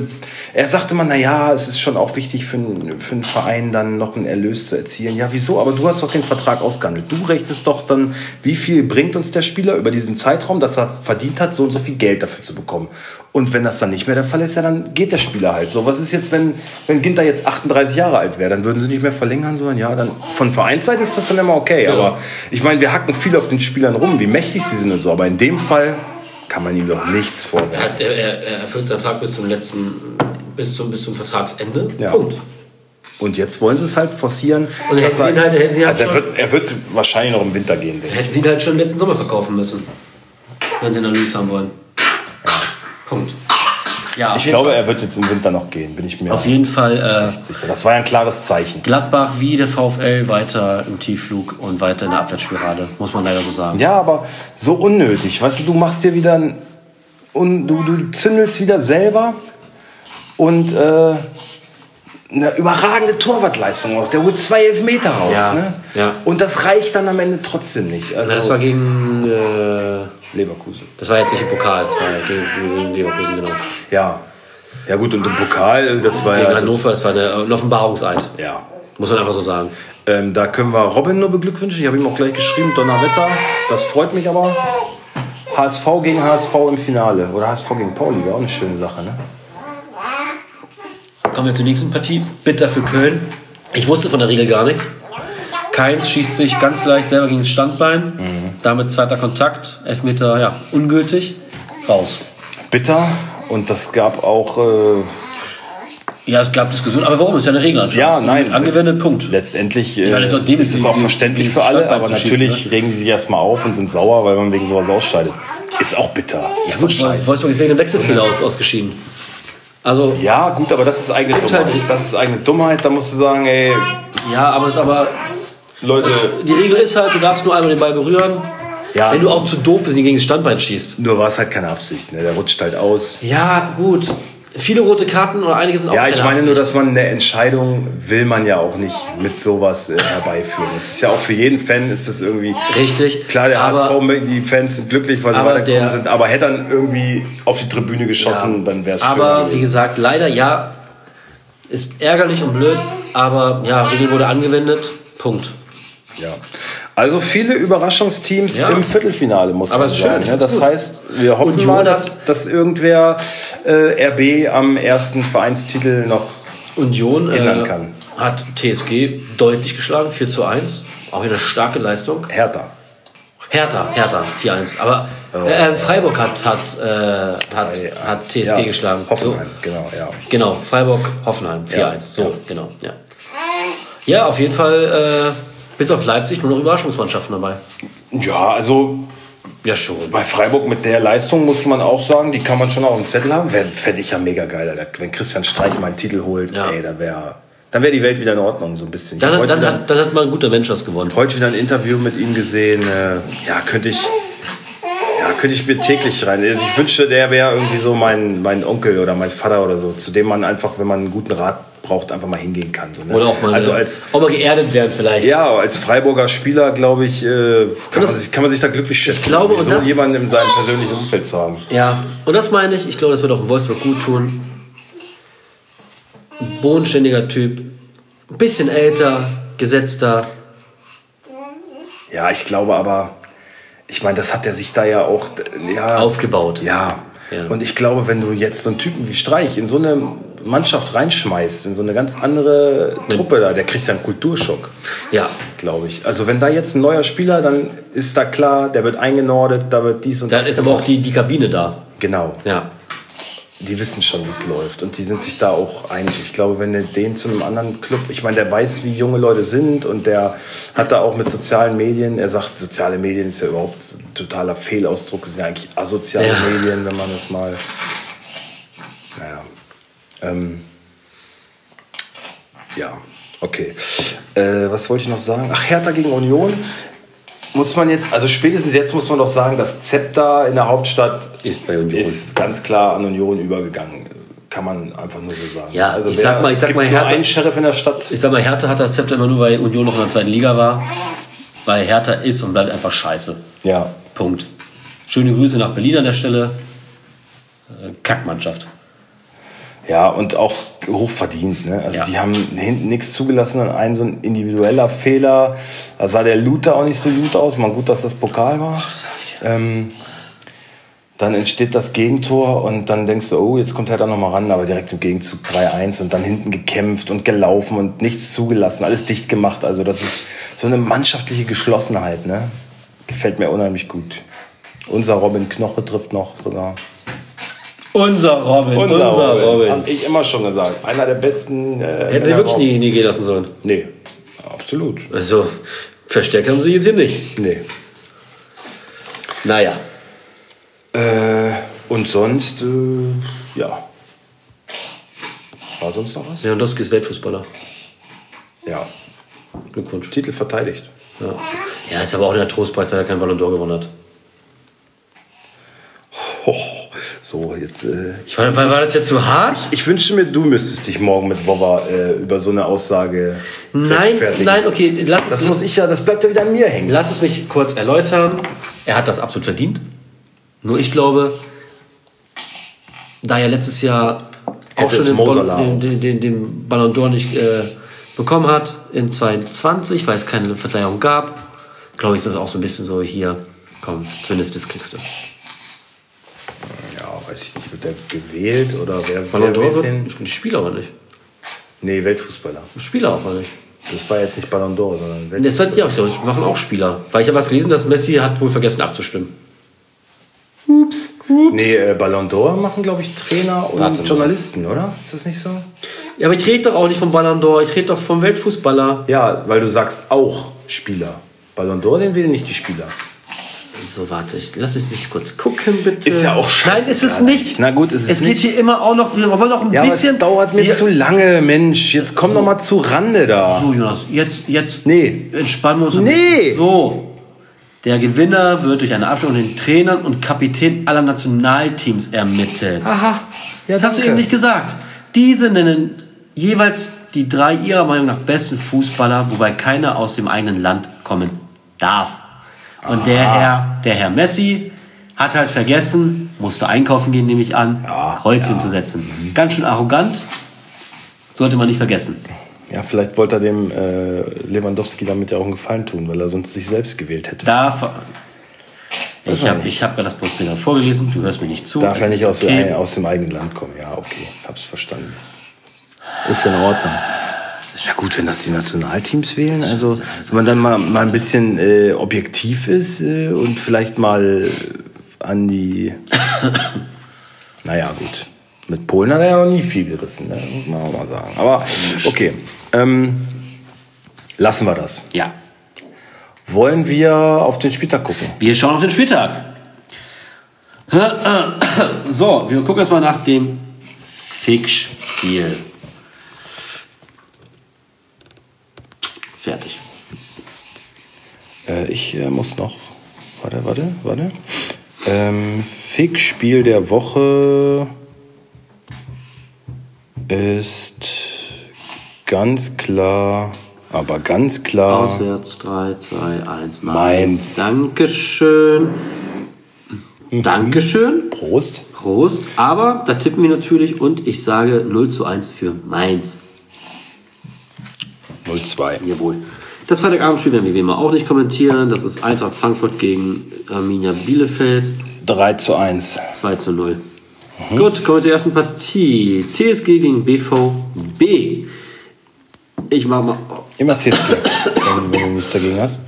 Er sagte mal, na ja, es ist schon auch wichtig für, einen- für einen Verein dann noch einen Erlös zu erzielen. Ja, wieso? Aber du hast doch den Vertrag ausgehandelt. Du rechnest doch dann, wie viel bringt uns der Spieler über diesen Zeitraum, dass er verdient hat, so und so viel Geld dafür zu bekommen. Und wenn das dann nicht mehr der Fall ist, ja, dann geht der Spieler halt. So, was ist jetzt, wenn, wenn Ginter jetzt 38 Jahre alt wäre? Dann würden sie nicht mehr verlängern, sondern ja, dann von Vereinsseite ist das dann immer okay. Aber ich meine, wir hacken viel auf den Spielern rum, wie mächtig sie sind und so. Aber in dem Fall kann man ihm doch nichts
Er,
vorwerfen.
er, er er erfüllt seinen Vertrag bis zum letzten, bis zum, bis zum Vertragsende.
Ja.
Punkt.
Und jetzt wollen sie es halt forcieren.
Und hätten sie ihn
er-
halt- hätten sie halt
also er wird, er wird wahrscheinlich noch im Winter gehen, denke.
Hätten sie ihn halt schon letzten Sommer verkaufen müssen. Wenn sie einen Erlös haben wollen. Punkt. Ja,
Ich glaube,
Fall,
er wird jetzt im Winter noch gehen, bin ich mir
auf jeden Fall äh,
sicher. Das war ja ein klares Zeichen.
Gladbach wie der VfL weiter im Tiefflug und weiter in der Abwärtsspirale, muss man leider so sagen.
Ja, aber so unnötig. Weißt du, du machst dir wieder ein, und du, du zündelst wieder selber und äh, eine überragende Torwartleistung auch. Der holt zwei Elfmeter raus.
Ja,
Ne?
ja.
Und das reicht dann am Ende trotzdem nicht. Also
Na, das war gegen. Äh,
Leverkusen.
das war jetzt nicht im Pokal, das war gegen, gegen Leverkusen, genau.
Ja. Ja gut, und im Pokal, das war
Gegen
ja... Das,
Hannover, das war eine, ein Offenbarungseid.
ja.
Muss man einfach so sagen.
Ähm, da können wir Robin nur beglückwünschen. Ich habe ihm auch gleich geschrieben, Donnerwetter. Das freut mich aber. HSV gegen HSV im Finale. Oder HSV gegen Pauli, wäre auch eine schöne Sache, ne?
Kommen wir zur nächsten Partie. Bitter für Köln. Ich wusste von der Regel gar nichts. Keins schießt sich ganz leicht selber gegen das Standbein. Damit zweiter Kontakt. Elfmeter, ja, ungültig. Raus.
Bitter. Und das gab auch äh,
Ja, es gab Diskussionen. Aber warum? Ist ja eine Regel.
Ja, nein.
Angewendet, Punkt.
letztendlich äh,
meine,
ist,
ist auch
es auch verständlich für alle, aber
schießen,
natürlich
ne?
regen die sich erstmal auf und sind sauer, weil man wegen sowas ausscheidet. Ist auch bitter. Ist so
Gut,
scheiße.
Wolfsburg ist wegen dem Wechselfehler aus, ausgeschieden. Also,
Ja, gut, aber das ist eigene
Gibt halt-
Dummheit. Das ist eigene Dummheit. Da musst du sagen, ey,
ja, aber es ist aber.
Leute,
Die Regel ist halt, du darfst nur einmal den Ball berühren.
Ja.
Wenn du auch zu doof bist und gegen das Standbein schießt.
nur war es halt keine Absicht. Ne? Der rutscht halt aus.
Ja, gut. Viele rote Karten oder einige sind auch
Ja, ich meine nur,
Absicht.
dass man eine Entscheidung will man ja auch nicht mit sowas äh, herbeiführen. Es ist ja auch für jeden Fan ist das irgendwie
Richtig.
Klar, der
aber,
HSV, die Fans sind glücklich, weil sie weitergekommen
der-
sind. Aber hätte dann irgendwie auf die Tribüne geschossen, dann wäre es schön.
Aber wie gesagt, leider ja. Ist ärgerlich und blöd, aber ja, Regel wurde angewendet. Punkt.
Ja. Also viele Überraschungsteams
Ja.
im Viertelfinale, muss
Aber
man
ist schön,
sagen. Ja,
find's
das
gut.
heißt, wir hoffen
Union
mal, dass, dass irgendwer äh, RB am ersten Vereinstitel noch
Union
Ändern
äh,
kann.
hat TSG deutlich geschlagen, 4 zu 1. Auch wieder starke Leistung.
härter.
Hertha, Hertha, 4-1. Aber äh, äh, Freiburg hat, hat, äh, hat, hat TSG
Ja,
geschlagen.
Hoffenheim,
So.
genau, ja.
Genau, Freiburg, Hoffenheim, 4-1.
Ja,
so, genau. Ja. ja, auf jeden Fall, äh, bis auf Leipzig nur noch Überraschungsmannschaften dabei.
Ja, also
Ja, schon.
bei Freiburg mit der Leistung muss man auch sagen, die kann man schon auf dem Zettel haben. Fände ich ja mega geil, Alter. wenn Christian Streich mal einen Titel holt.
Ja.
Ey, da wäre dann wäre die Welt wieder in Ordnung, so ein bisschen.
Dann, dann,
wieder,
hat, dann hat mal ein guter Mensch was gewonnen.
heute wieder ein Interview mit ihm gesehen. Äh, ja, könnte ich. Ja, könnte ich mir täglich rein. Also ich wünschte, der wäre irgendwie so mein, mein Onkel oder mein Vater oder so, zu dem man einfach, wenn man einen guten Rat braucht, einfach mal hingehen kann. So, ne?
Oder auch mal,
also als,
auch mal geerdet werden vielleicht.
ja, als Freiburger Spieler, glaube ich, äh, kann, man
das-
sich, kann man sich da glücklich schätzen,
glaube, und
so
das-
jemanden in seinem persönlichen Umfeld zu haben.
Ja, und das meine ich. Ich glaube, das wird auch in Wolfsburg gut tun. Ein bodenständiger Typ. Ein bisschen älter, gesetzter.
Ja, ich glaube aber, ich meine, das hat er sich da ja auch ja,
Aufgebaut.
Ja.
Ja.
Und ich glaube, wenn du jetzt so einen Typen wie Streich in so eine Mannschaft reinschmeißt, in so eine ganz andere Truppe da, der kriegt einen Kulturschock,
Ja.
glaube ich. Also wenn da jetzt ein neuer Spieler, dann ist da klar, der wird eingenordet, da wird dies und
Dann
das.
ist aber auch die, die Kabine da.
Genau.
Ja.
Die wissen schon, wie es läuft. Und die sind sich da auch einig. Ich glaube, wenn er den zu einem anderen Club, ich meine, der weiß, wie junge Leute sind und der hat da auch mit sozialen Medien, er sagt, soziale Medien ist ja überhaupt ein totaler Fehlausdruck, das sind ja eigentlich asoziale
Ja.
Medien, wenn man das mal. Ähm, ja, okay. Äh, was wollte ich noch sagen? Ach, Hertha gegen Union. Muss man jetzt, also spätestens jetzt muss man doch sagen, das Zepter in der Hauptstadt
Ist bei Union.
ist ganz klar an Union übergegangen. Kann man einfach nur so sagen.
Ja, ich
wer-
sag mal- ich sag mal, Hertha-
einen Sheriff in der Stadt.
Ich sag mal, Hertha hat das Zepter immer nur, weil Union noch in der zweiten Liga war. Weil Hertha ist und bleibt einfach scheiße.
Ja.
Punkt. Schöne Grüße nach Berlin an der Stelle. äh, Kackmannschaft.
Ja, und auch hochverdient. Ne? Also
Ja.
die haben hinten nichts zugelassen, dann ein so ein individueller Fehler. Da sah der Luther auch nicht so gut aus. Mal gut, dass das Pokal war. Ähm, dann entsteht das Gegentor und dann denkst du, oh, jetzt kommt er da noch mal ran, aber direkt im Gegenzug 3-1 und dann hinten gekämpft und gelaufen und nichts zugelassen, alles dicht gemacht. Also das ist so eine mannschaftliche Geschlossenheit. Ne? Gefällt mir unheimlich gut. Unser Robin Knoche trifft noch sogar.
Unser Robin,
Hab ich immer schon gesagt. Einer der besten. Äh,
Hätten sie wirklich nie, nie gehen lassen sollen.
Nee, absolut.
Also, verstärkt haben sie jetzt hier nicht.
Nee.
Naja.
Äh, und sonst, äh, ja. War sonst noch was?
Lewandowski ist Weltfußballer.
Ja.
Glückwunsch.
Titel verteidigt.
Ja. ja, ist aber auch der Trostpreis, weil er keinen Ballon d'Or gewonnen hat.
Ho, so, jetzt. Äh,
Ich war, war, das jetzt zu hart?
ich wünschte mir, du müsstest dich morgen mit Wova äh, über so eine Aussage
Nein, nein, okay, lass es,
Das muss ich ja, das bleibt ja wieder an mir hängen.
lass es mich kurz erläutern. Er hat das absolut verdient. Nur ich glaube, da er letztes Jahr auch
Hätte
schon den,
Salah
den, den, den, den Ballon d'Or nicht äh, bekommen hat in 2020, weil es keine Verleihung gab, glaube ich, ist das auch so ein bisschen so hier, komm, zumindest das kriegst du.
Weiß ich nicht, wird der gewählt oder wer,
Ballon
wer
d'Or
wählt
wird,
den?
ich bin die Spieler aber nicht.
Nee, Weltfußballer.
Spieler auch nicht.
Das war jetzt nicht Ballon d'Or, sondern
Und Das wird, ja, ich glaube, ich machen auch Spieler. Weil ich habe was gelesen, dass Messi hat wohl vergessen abzustimmen. Ups, ups.
Nee, äh, Ballon d'Or machen, glaube ich, Trainer und
Warte mal.
Journalisten, oder? Ist das nicht so?
Ja, aber ich rede doch auch nicht vom Ballon d'Or, ich rede doch vom Weltfußballer.
Ja, weil du sagst auch Spieler. Ballon d'Or, den wählen nicht die Spieler.
So, warte, ich, lass mich nicht kurz gucken, bitte.
Ist ja auch scheiße.
Nein, ist es nicht.
Na gut, ist es
es geht
nicht.
hier immer auch noch, wir wollen noch ein
Ja, aber
bisschen.
es dauert mir
wir,
zu lange, Mensch. Jetzt komm doch mal zu Rande da.
So, Jonas, jetzt, jetzt
Nee.
entspannen wir uns ein
Nee.
bisschen. So. Der Gewinner wird durch eine Abstimmung den Trainern und Kapitän aller Nationalteams ermittelt.
Aha. Ja,
Das hast du eben nicht gesagt. Diese nennen jeweils die drei ihrer Meinung nach besten Fußballer, wobei keiner aus dem eigenen Land kommen darf. Und der Herr, der Herr Messi hat halt vergessen, musste einkaufen gehen, nehme ich an,
Ja,
Kreuzchen
ja.
zu setzen. Ganz schön arrogant, sollte man nicht vergessen.
Ja, vielleicht wollte er dem äh, Lewandowski damit ja auch einen Gefallen tun, weil er sonst sich selbst gewählt hätte.
Da ver- ich habe hab gerade das Prozedere vorgelesen, du hörst mir nicht zu.
Darf er nicht aus,
okay.
aus dem eigenen Land kommen? Ja, okay, hab's verstanden. Ist in Ordnung. Ja gut, wenn das die Nationalteams wählen, also wenn man dann mal, mal ein bisschen äh, objektiv ist äh, und vielleicht mal an die... naja, gut. Mit Polen hat er ja noch nie viel gerissen, ne? muss man auch mal sagen. Aber okay, ähm, lassen wir das.
Ja.
Wollen wir auf den Spieltag gucken?
Wir schauen auf den Spieltag. So, wir gucken jetzt mal nach dem Fixspiel. Fertig.
Äh, ich äh, muss noch. Warte, warte, warte. Ähm, Fix-Spiel der Woche ist ganz klar, aber ganz klar.
Auswärts 3, 2, 1, Mainz.
Mainz.
Dankeschön. Dankeschön.
Prost.
Prost. Aber da tippen wir natürlich und ich sage 0 zu 1 für Mainz.
0-2.
Jawohl. Das Freitagabendspiel werden wir wie immer auch nicht kommentieren. Das ist Eintracht Frankfurt gegen Arminia Bielefeld.
3 zu 1.
2 zu 0. Gut, kommen wir zur ersten Partie. TSG gegen BVB. Ich mach mal.
Immer TSG, wenn, wenn du nichts dagegen hast.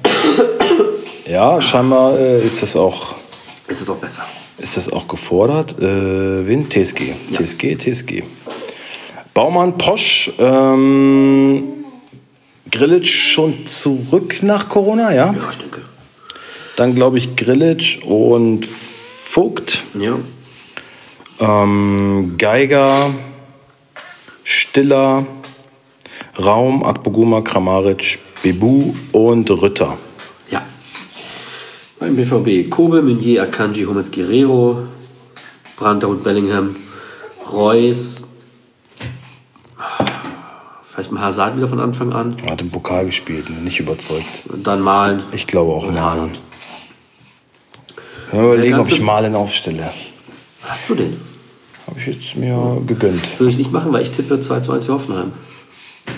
Ja, scheinbar äh, ist das auch
Ist es auch besser.
Ist das auch gefordert? Äh, wen? TSG. TSG, TSG. Baumann, Posch, ähm, Grillitsch schon zurück nach Corona, ja?
Ja, ich denke.
Dann glaube ich Grillitsch und Vogt,
Ja.
ähm, Geiger, Stiller, Raum, Akpoguma, Kramaric, Bebu und Rütter.
Ja. Beim BVB Kobe, Meunier, Akanji, Hummels, Guerrero, Brandt und Bellingham, Reus. Vielleicht mal Hazard wieder von Anfang an.
Er hat im Pokal gespielt, nicht überzeugt.
Und dann Malen.
Ich glaube auch Malen.
Haaland.
Mal überlegen, ob ich Malen aufstelle.
Hast du den?
Habe ich jetzt mir gegönnt.
Würde ich nicht machen, weil ich tippe 2 zu 1 für Hoffenheim.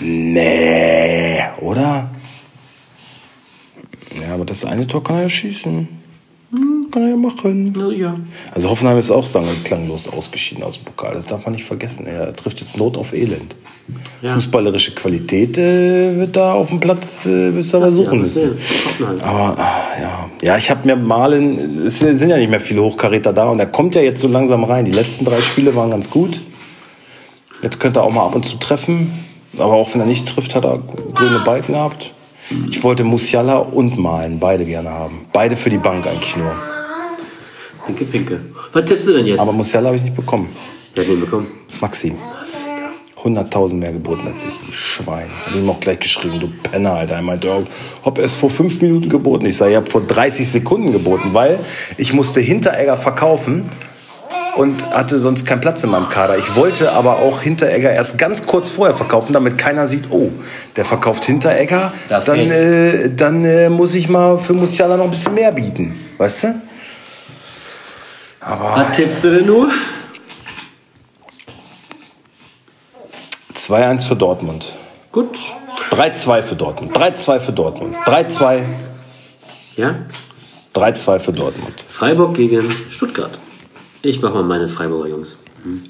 Nee, oder? Ja, aber das eine Tor kann er ja schießen. Hm, kann er ja machen.
Ja.
Also Hoffenheim ist auch und klanglos ausgeschieden aus dem Pokal. Das darf man nicht vergessen. Er trifft jetzt Not auf Elend.
Ja.
Fußballerische Qualität äh, wird da auf dem Platz, äh, wirst du aber suchen müssen. Aber ah, ja, ja, ich habe mir Malen, es sind ja nicht mehr viele Hochkaräter da und er kommt ja jetzt so langsam rein. Die letzten drei Spiele waren ganz gut. Jetzt könnte er auch mal ab und zu treffen. Aber auch wenn er nicht trifft, hat er grüne Balken gehabt. Ich wollte Musiala und Malen, beide gerne haben. Beide für die Bank eigentlich nur.
Pinke, pinke. Was tippst du denn jetzt?
Aber Musiala habe ich nicht bekommen.
Wer hat den bekommen?
Maxim. 100.000 mehr geboten als ich, die Schwein. Habe ihm auch gleich geschrieben, du Penner, Alter. Er meinte, oh, hab erst vor fünf Minuten geboten. Ich sage, ich habe vor 30 Sekunden geboten, weil ich musste Hinteregger verkaufen und hatte sonst keinen Platz in meinem Kader. Ich wollte aber auch Hinteregger erst ganz kurz vorher verkaufen, damit keiner sieht, oh, der verkauft Hinteregger,
Das
dann, äh, dann äh, muss ich mal für Musiala noch ein bisschen mehr bieten. Weißt du? Aber
Was tippst du denn nur?
2-1 für Dortmund.
Gut.
3-2 für Dortmund. 3-2 für Dortmund. 3-2.
Ja?
3-2 für Dortmund.
Freiburg gegen Stuttgart. Ich mach mal meine Freiburger Jungs. Hm.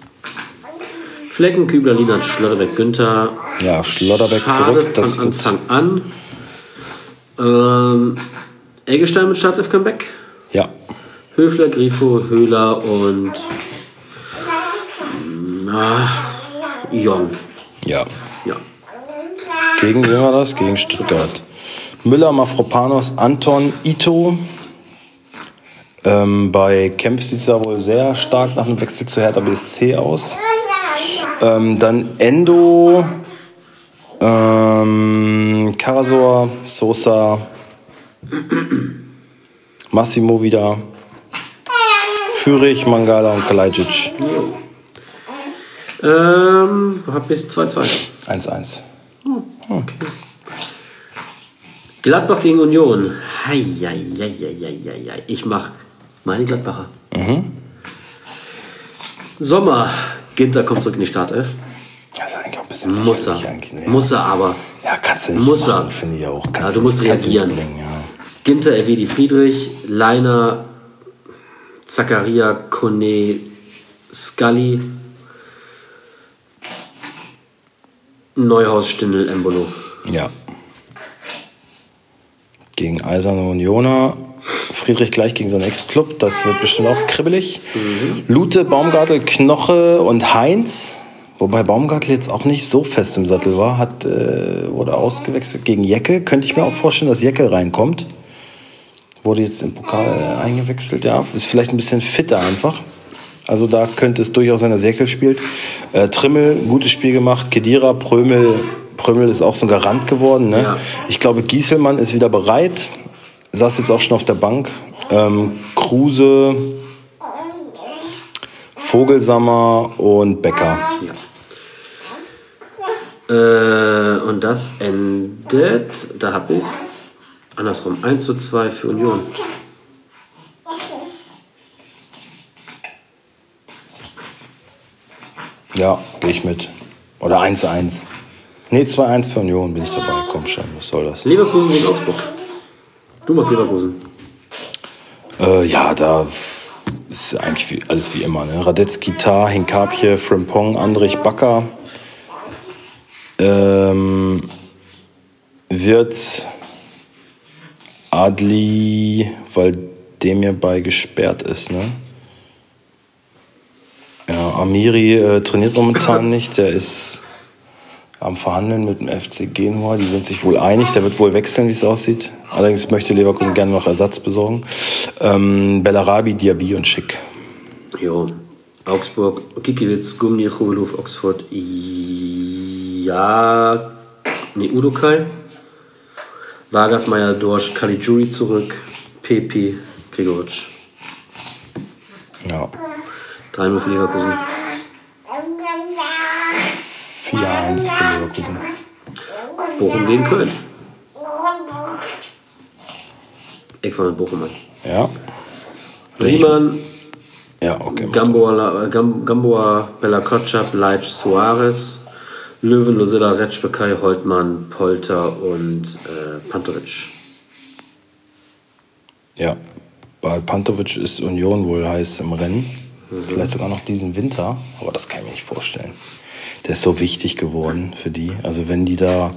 Flecken, Kübler, Lienert, Schlotterbeck, Günther.
Ja, Schlotterbeck
Schade
zurück, das ist
von. Anfang an. Ähm, Eggestein mit Startelf Comeback.
Ja.
Höfler, Grifo, Höhler und na, Ion.
Ja.
Ja.
Gegen wen war das? Gegen Stuttgart. Müller, Mafropanos, Anton, Ito. Ähm, bei Kempf sieht es ja wohl sehr stark nach einem Wechsel zu Hertha BSC aus. Ähm, dann Endo, ähm, Karasor, Sosa, Massimo wieder, Fürich, Mangala und Kalajdzic.
Ähm, hab bis 2-2.
1-1.
Okay. Gladbach gegen Union. Heieieiei. Ich mach meine Gladbacher. Sommer. Ginter kommt zurück in die Startelf.
Das ist eigentlich auch ein bisschen
Muss er.
lächerlich eigentlich, ne?
Muss er aber.
Ja, kannst du nicht
Muss er.
finde ich auch. Kannst
Ja, du musst reagieren.
bringen, ja.
Ginter, Evedi Friedrich, Leiner, Zakaria, Kone, Scully, Neuhaus, Stindl, Embolo.
ja. Gegen Eiserne Unioner. Friedrich gleich gegen seinen Ex-Club. Das wird bestimmt auch kribbelig. Lute, Baumgartel, Knoche und Heinz. Wobei Baumgartel jetzt auch nicht so fest im Sattel war. Hat, äh, wurde ausgewechselt gegen Jecke. Könnte ich mir auch vorstellen, dass Jecke reinkommt. Wurde jetzt im Pokal äh, eingewechselt. Ja, ist vielleicht ein bisschen fitter einfach. Also da könnte es durchaus sein, dass Jeckel spielt. Äh, Trimmel, gutes Spiel gemacht. Kedira, Prömel. Prömel ist auch so ein Garant geworden. Ne?
Ja.
Ich glaube, Gieselmann ist wieder bereit. Saß jetzt auch schon auf der Bank. Ähm, Kruse, Vogelsammer und Becker.
Äh, und das endet, da hab ich's, andersrum, 1 zu 2 für Union.
Ja, gehe ich mit. Oder 1-1. Nee, 2-1 für Union bin ich dabei. Komm schon, was soll das?
Leverkusen gegen Augsburg. Du machst Leverkusen.
Äh, ja, da ist eigentlich wie, alles wie immer. Ne? Radetzky, Tar, Hinkapje, Frimpong, Andrich, Bakker. Ähm, Wirtz, Adli, weil dem hierbei gesperrt ist. Ne? Ja, Amiri äh, trainiert momentan nicht. Der ist am Verhandeln mit dem FC Genua. Die sind sich wohl einig. Der wird wohl wechseln, wie es aussieht. Allerdings möchte Leverkusen gerne noch Ersatz besorgen. Ähm, Bellarabi, Diaby und Schick.
Jo. Augsburg, Kikiewicz, Gumni, Chovelow, Oxford, ja, nee, Udokai. Vargas, Meyer, Dorsch, Caligiuri zurück, Pepe, Gregoritsch.
Ja,
3-0 für Leverkusen.
4-1 für Leverkusen.
Bochum gegen Köln. Ich fange mit Bochum an.
Ja.
Riemann,
Ja, okay.
Gamboa, Gam, Gamboa Bella Kotschap, Leitsch, Suarez, Löwen, Losilla, Retschbekay, Holtmann, Polter und äh, Pantovic.
Ja, bei Pantovic ist Union wohl heiß im Rennen. Vielleicht sogar noch diesen Winter, aber das kann ich mir nicht vorstellen. Der ist so wichtig geworden für die. Also wenn die da,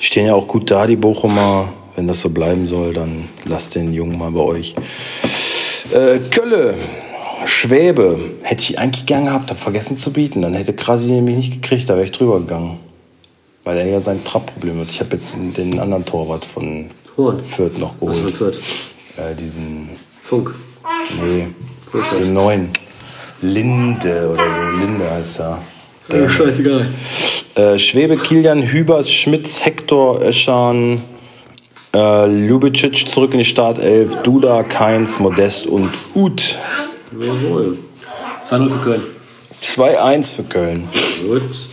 die stehen ja auch gut da, die Bochumer. Wenn das so bleiben soll, dann lasst den Jungen mal bei euch. Äh, Kölle, Schwäbe, hätte ich eigentlich gern gehabt, habe vergessen zu bieten. Dann hätte Krasi nämlich nicht gekriegt, da wäre ich drüber gegangen. Weil er ja sein Trappproblem hat. Ich habe jetzt den anderen Torwart von
Hohen.
Fürth noch
Was
geholt.
für ein Fürth?
Äh, diesen,
Funk.
nee, den neuen. Linde oder so. Linde heißt er.
Der, ja, scheißegal.
Äh, Schwebe, Kilian, Hübers, Schmitz, Hector, Öschan, äh, Lubicic zurück in die Startelf, Duda, Keins, Modest und Uth.
Jawohl. 2-0 für Köln.
2-1 für Köln.
Gut.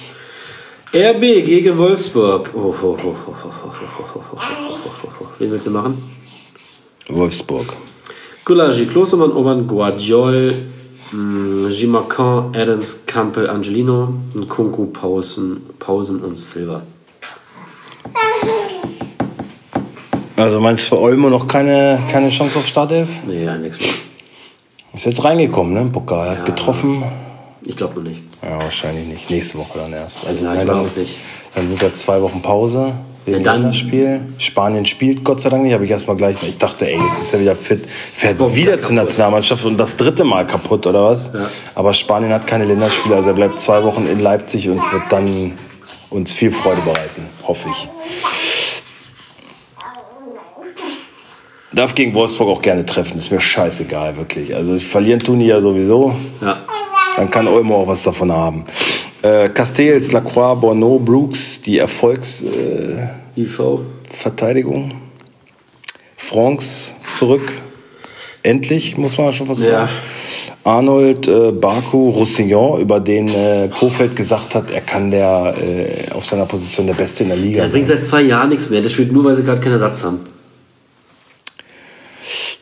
RB gegen Wolfsburg. Wen willst du machen?
Wolfsburg.
Gulagi, Klostermann, Oman, Guadiol, Gimacan, Adams, Campbell, Angelino, Nkunku, Paulsen, Pausen und Silva.
Also meinst du für Olmo noch keine, keine Chance auf Startelf?
Nee, ja, nix mehr.
Ist jetzt reingekommen, ne? Pokal hat
Ja.
getroffen.
Ich glaube noch nicht.
Ja, wahrscheinlich nicht. Nächste Woche dann erst. Also
Ja,
nein,
ich
dann, ist,
nicht.
dann sind ja zwei Wochen Pause wegen
Ja.
Spanien spielt Gott sei Dank nicht. Habe ich erstmal gleich. Ich dachte, ey, jetzt ist er wieder fit, fährt
Boah,
wieder zur Nationalmannschaft und das dritte Mal kaputt oder was?
Ja.
Aber Spanien hat keine Länderspiele, also er bleibt zwei Wochen in Leipzig und wird dann uns viel Freude bereiten, hoffe ich. Darf gegen Wolfsburg auch gerne treffen, ist mir scheißegal, wirklich. Also verlieren tun die ja sowieso.
Ja.
Dann kann Olmo auch was davon haben. Äh, Castells, Lacroix, Borneau, Brooks, die Erfolgsverteidigung.
IV.
Franks zurück. Endlich, muss man schon fast
Ja.
sagen. Arnold, äh, Baku, Roussillon, über den äh, Kofeld gesagt hat, er kann der äh, auf seiner Position der Beste in der Liga
Der bringt seit zwei Jahren nichts mehr. Der spielt nur, weil sie gerade keinen Ersatz haben.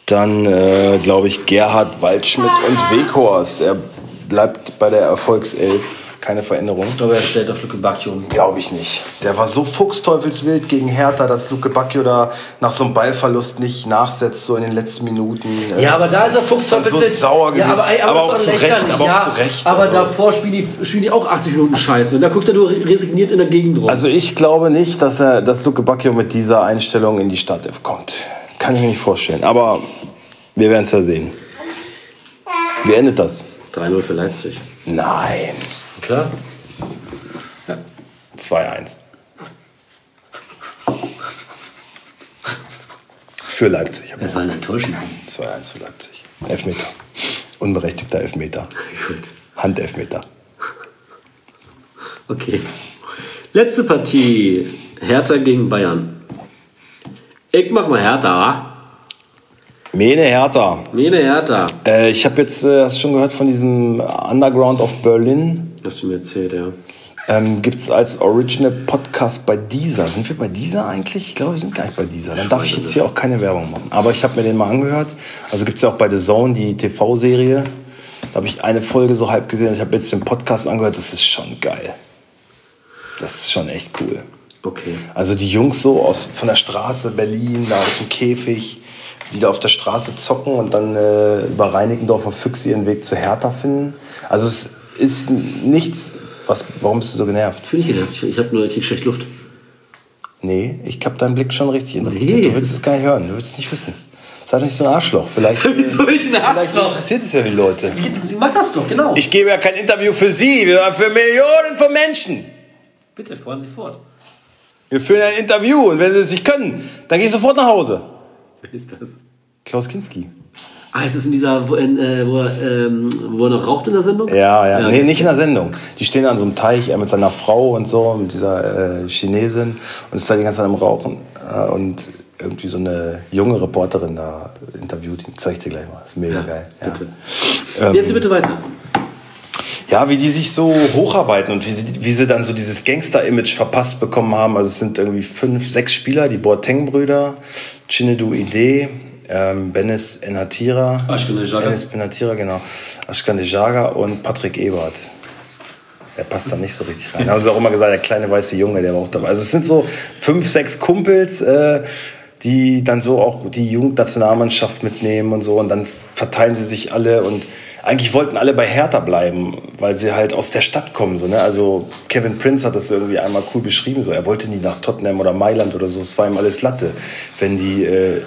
Dann, äh, glaube ich, Gerhard Waldschmidt und Weghorst. Er bleibt bei der Erfolgself. Keine Veränderung.
Ich glaube, er stellt auf Luke Bacchio.
Glaube ich nicht. Der war so fuchsteufelswild gegen Hertha, dass Luke Bacchio da nach so einem Ballverlust nicht nachsetzt, so in den letzten Minuten.
Ja, aber da ist er Fuchsteufelswild.
so sauer gewesen.
Ja, aber, aber,
Aber auch zu Recht, aber auch
ja,
zu Recht,
Aber
aber-
davor spielen die, spielen die auch 80 Minuten Scheiße. Und da guckt er nur resigniert in der Gegend rum.
Also ich glaube nicht, dass er, dass Luke Bacchio mit dieser Einstellung in die Startelf kommt. Kann ich mir nicht vorstellen. Aber wir werden es ja sehen. Wie endet das?
3-0 für Leipzig.
Nein.
Klar.
2-1. Für Leipzig.
Wer soll enttäuschend sein?
2-1 für Leipzig. Elfmeter. Unberechtigter Elfmeter.
Gut.
Handelfmeter.
Okay. Letzte Partie. Hertha gegen Bayern. Ich mach mal Hertha, wa?
Mene Hertha.
Mene Hertha.
Äh, ich habe jetzt, äh, hast du schon gehört von diesem Underground of Berlin?
Hast du mir erzählt, ja.
Ähm, Gibt es als Original Podcast bei dieser? Sind wir bei dieser eigentlich? Ich glaube, wir sind gar nicht bei dieser. Dann darf ich jetzt hier auch keine Werbung machen. Aber ich habe mir den mal angehört. Also gibt es ja auch bei The Zone die TV-Serie. Da habe ich eine Folge so halb gesehen. Ich habe jetzt den Podcast angehört. Das ist schon geil. Das ist schon echt cool.
Okay.
Also die Jungs so aus, von der Straße Berlin, da aus dem Käfig, die da auf der Straße zocken und dann äh, über Reinickendorfer Füchse ihren Weg zu Hertha finden. Also es ist nichts. Was, warum bist du so genervt?
Ich bin nicht genervt. Ich habe nur ich krieg schlecht Luft.
Nee, ich habe deinen Blick schon richtig interessiert.
Nee.
Du willst es gar nicht hören, du willst es nicht wissen. Sei doch nicht so ein Arschloch. Vielleicht,
Wieso bin ich ein
vielleicht
Arschloch?
interessiert es ja die Leute.
Sie macht das doch, genau.
Ich gebe ja kein Interview für Sie, sondern für Millionen von Menschen.
Bitte, fahren Sie fort.
Wir führen ein Interview und wenn Sie es nicht können, dann gehe ich sofort nach Hause.
Wer ist das?
Klaus Kinski.
Ah, ist das in dieser, wo, in, äh, wo, er, ähm, wo er noch raucht in der Sendung?
Ja, ja, nee,
okay.
nicht in der Sendung. Die stehen an so einem Teich, er mit seiner Frau und so, mit dieser äh, Chinesin und ist da die ganze Zeit am Rauchen. Äh, und irgendwie so eine junge Reporterin da interviewt, die zeige ich dir gleich mal. ist mega geil. Ja.
Bitte.
Ähm,
Jetzt bitte weiter.
Ja, wie die sich so hocharbeiten und wie sie, wie sie dann so dieses Gangster-Image verpasst bekommen haben. Also es sind irgendwie fünf, sechs Spieler, die Boateng-Brüder, Chinedu Ide, ähm, Benes Enatira.
Ashkan Dejaga.
Benes Enatira, genau. Ashkan Dejaga und Patrick Ebert. Der passt da nicht so richtig rein. Haben sie auch immer gesagt, der kleine weiße Junge, der war auch dabei. Also es sind so fünf, sechs Kumpels, äh, die dann so auch die Jugendnationalmannschaft mitnehmen und so. Und dann verteilen sie sich alle und eigentlich wollten alle bei Hertha bleiben, weil sie halt aus der Stadt kommen. So, ne? Also Kevin Prince hat das irgendwie einmal cool beschrieben. So. Er wollte nie nach Tottenham oder Mailand oder so. Es war ihm alles Latte. Wenn die äh,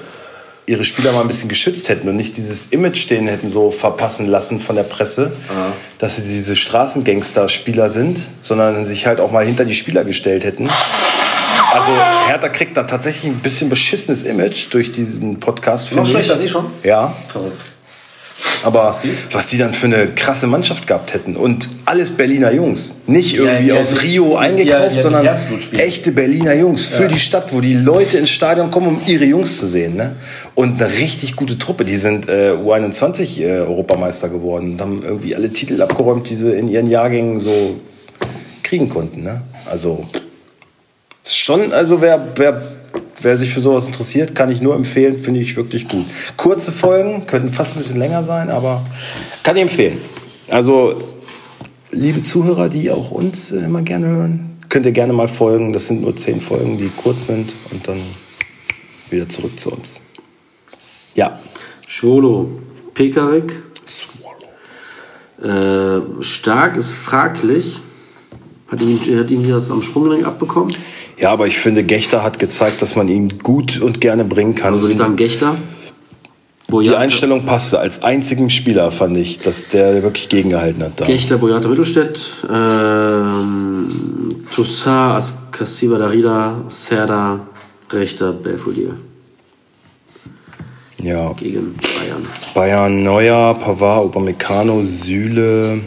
ihre Spieler mal ein bisschen geschützt hätten und nicht dieses Image denen hätten so verpassen lassen von der Presse, dass sie diese Straßengangster-Spieler sind, sondern sich halt auch mal hinter die Spieler gestellt hätten. Also Hertha kriegt da tatsächlich ein bisschen beschissenes Image durch diesen Podcast,
Noch
ich.
schlechter eh schon?
Ja,
Verrückt.
Aber was die dann für eine krasse Mannschaft gehabt hätten. Und alles Berliner Jungs. Nicht irgendwie
die
aus
halt mit-
Rio eingekauft,
mit
sondern echte Berliner Jungs für die Stadt, wo die Leute ins Stadion kommen, um ihre Jungs zu sehen. Ne? Und eine richtig gute Truppe. Die sind äh, U21 äh, Europameister geworden und haben irgendwie alle Titel abgeräumt, die sie in ihren Jahrgängen so kriegen konnten. Ne? Also ist schon, also wer, wer, wer sich für sowas interessiert, kann ich nur empfehlen, finde ich wirklich gut. Kurze Folgen, könnten fast ein bisschen länger sein, aber kann ich empfehlen. Also, liebe Zuhörer, die auch uns äh, immer gerne hören, könnt ihr gerne mal folgen. Das sind nur zehn Folgen, die kurz sind und dann wieder zurück zu uns. Ja.
Schwolo, Pekarik. Äh, stark ist fraglich. Hat ihm, hat ihm das am Sprunggelenk abbekommen?
Ja, aber ich finde, Gechter hat gezeigt, dass man ihn gut und gerne bringen kann.
Also würde ich sagen Gechter.
die
Boyata,
Einstellung passte. Als einzigen Spieler fand ich, dass der wirklich gegengehalten hat. Da.
Gechter, Boyata Mittelstädt. Ähm, Toussaint, Askasiba Darida, Serda, Rechter, Belfodil.
Ja.
Gegen Bayern.
Bayern, Neuer, Pavard, Upamecano, Süle.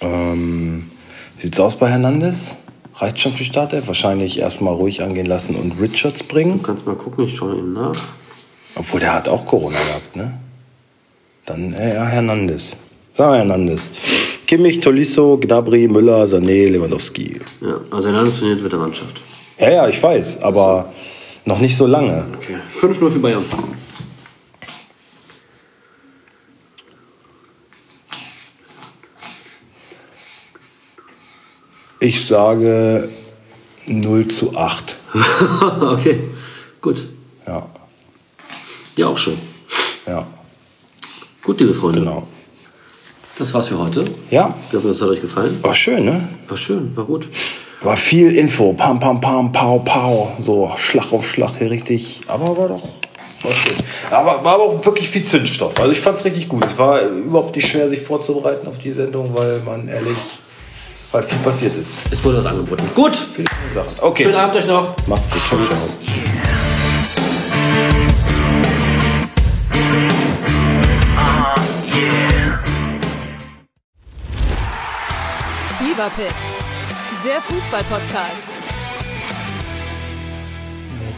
Ähm, sieht's aus bei Hernandez? Reicht schon für Startelf? Wahrscheinlich erstmal ruhig angehen lassen und Richards bringen.
Du kannst mal gucken, ich schaue ihm nach.
Obwohl der hat auch Corona gehabt, ne? Dann äh, ja, Hernandez. Sagen wir Hernandez. Kimmich, Tolisso, Gnabry, Müller, Sané, Lewandowski.
Ja, also Hernandez trainiert mit der Mannschaft.
Ja, ja, ich weiß, aber noch nicht so lange.
Okay. 5-0 für Bayern.
Ich sage 0 zu 8.
okay, gut.
Ja,
Ja, auch schön.
ja,
Gut, liebe Freunde.
genau.
Das war's für heute.
Ja,
Ich hoffe, das hat euch gefallen.
war schön, ne?
War schön, war gut.
War viel Info. Pam, pam, pam, pow, pow. So Schlag auf Schlag hier richtig. Aber war doch. War schön. Aber war aber auch wirklich viel Zündstoff. Also ich fand's richtig gut. Es war überhaupt nicht schwer, sich vorzubereiten auf die Sendung, weil man ehrlich, weil viel passiert ist.
Es wurde was angeboten. Gut.
Viele Sachen. Okay.
Schönen Abend euch noch.
Macht's gut. Ciao, ciao.
Fever Pitch, der Fußballpodcast.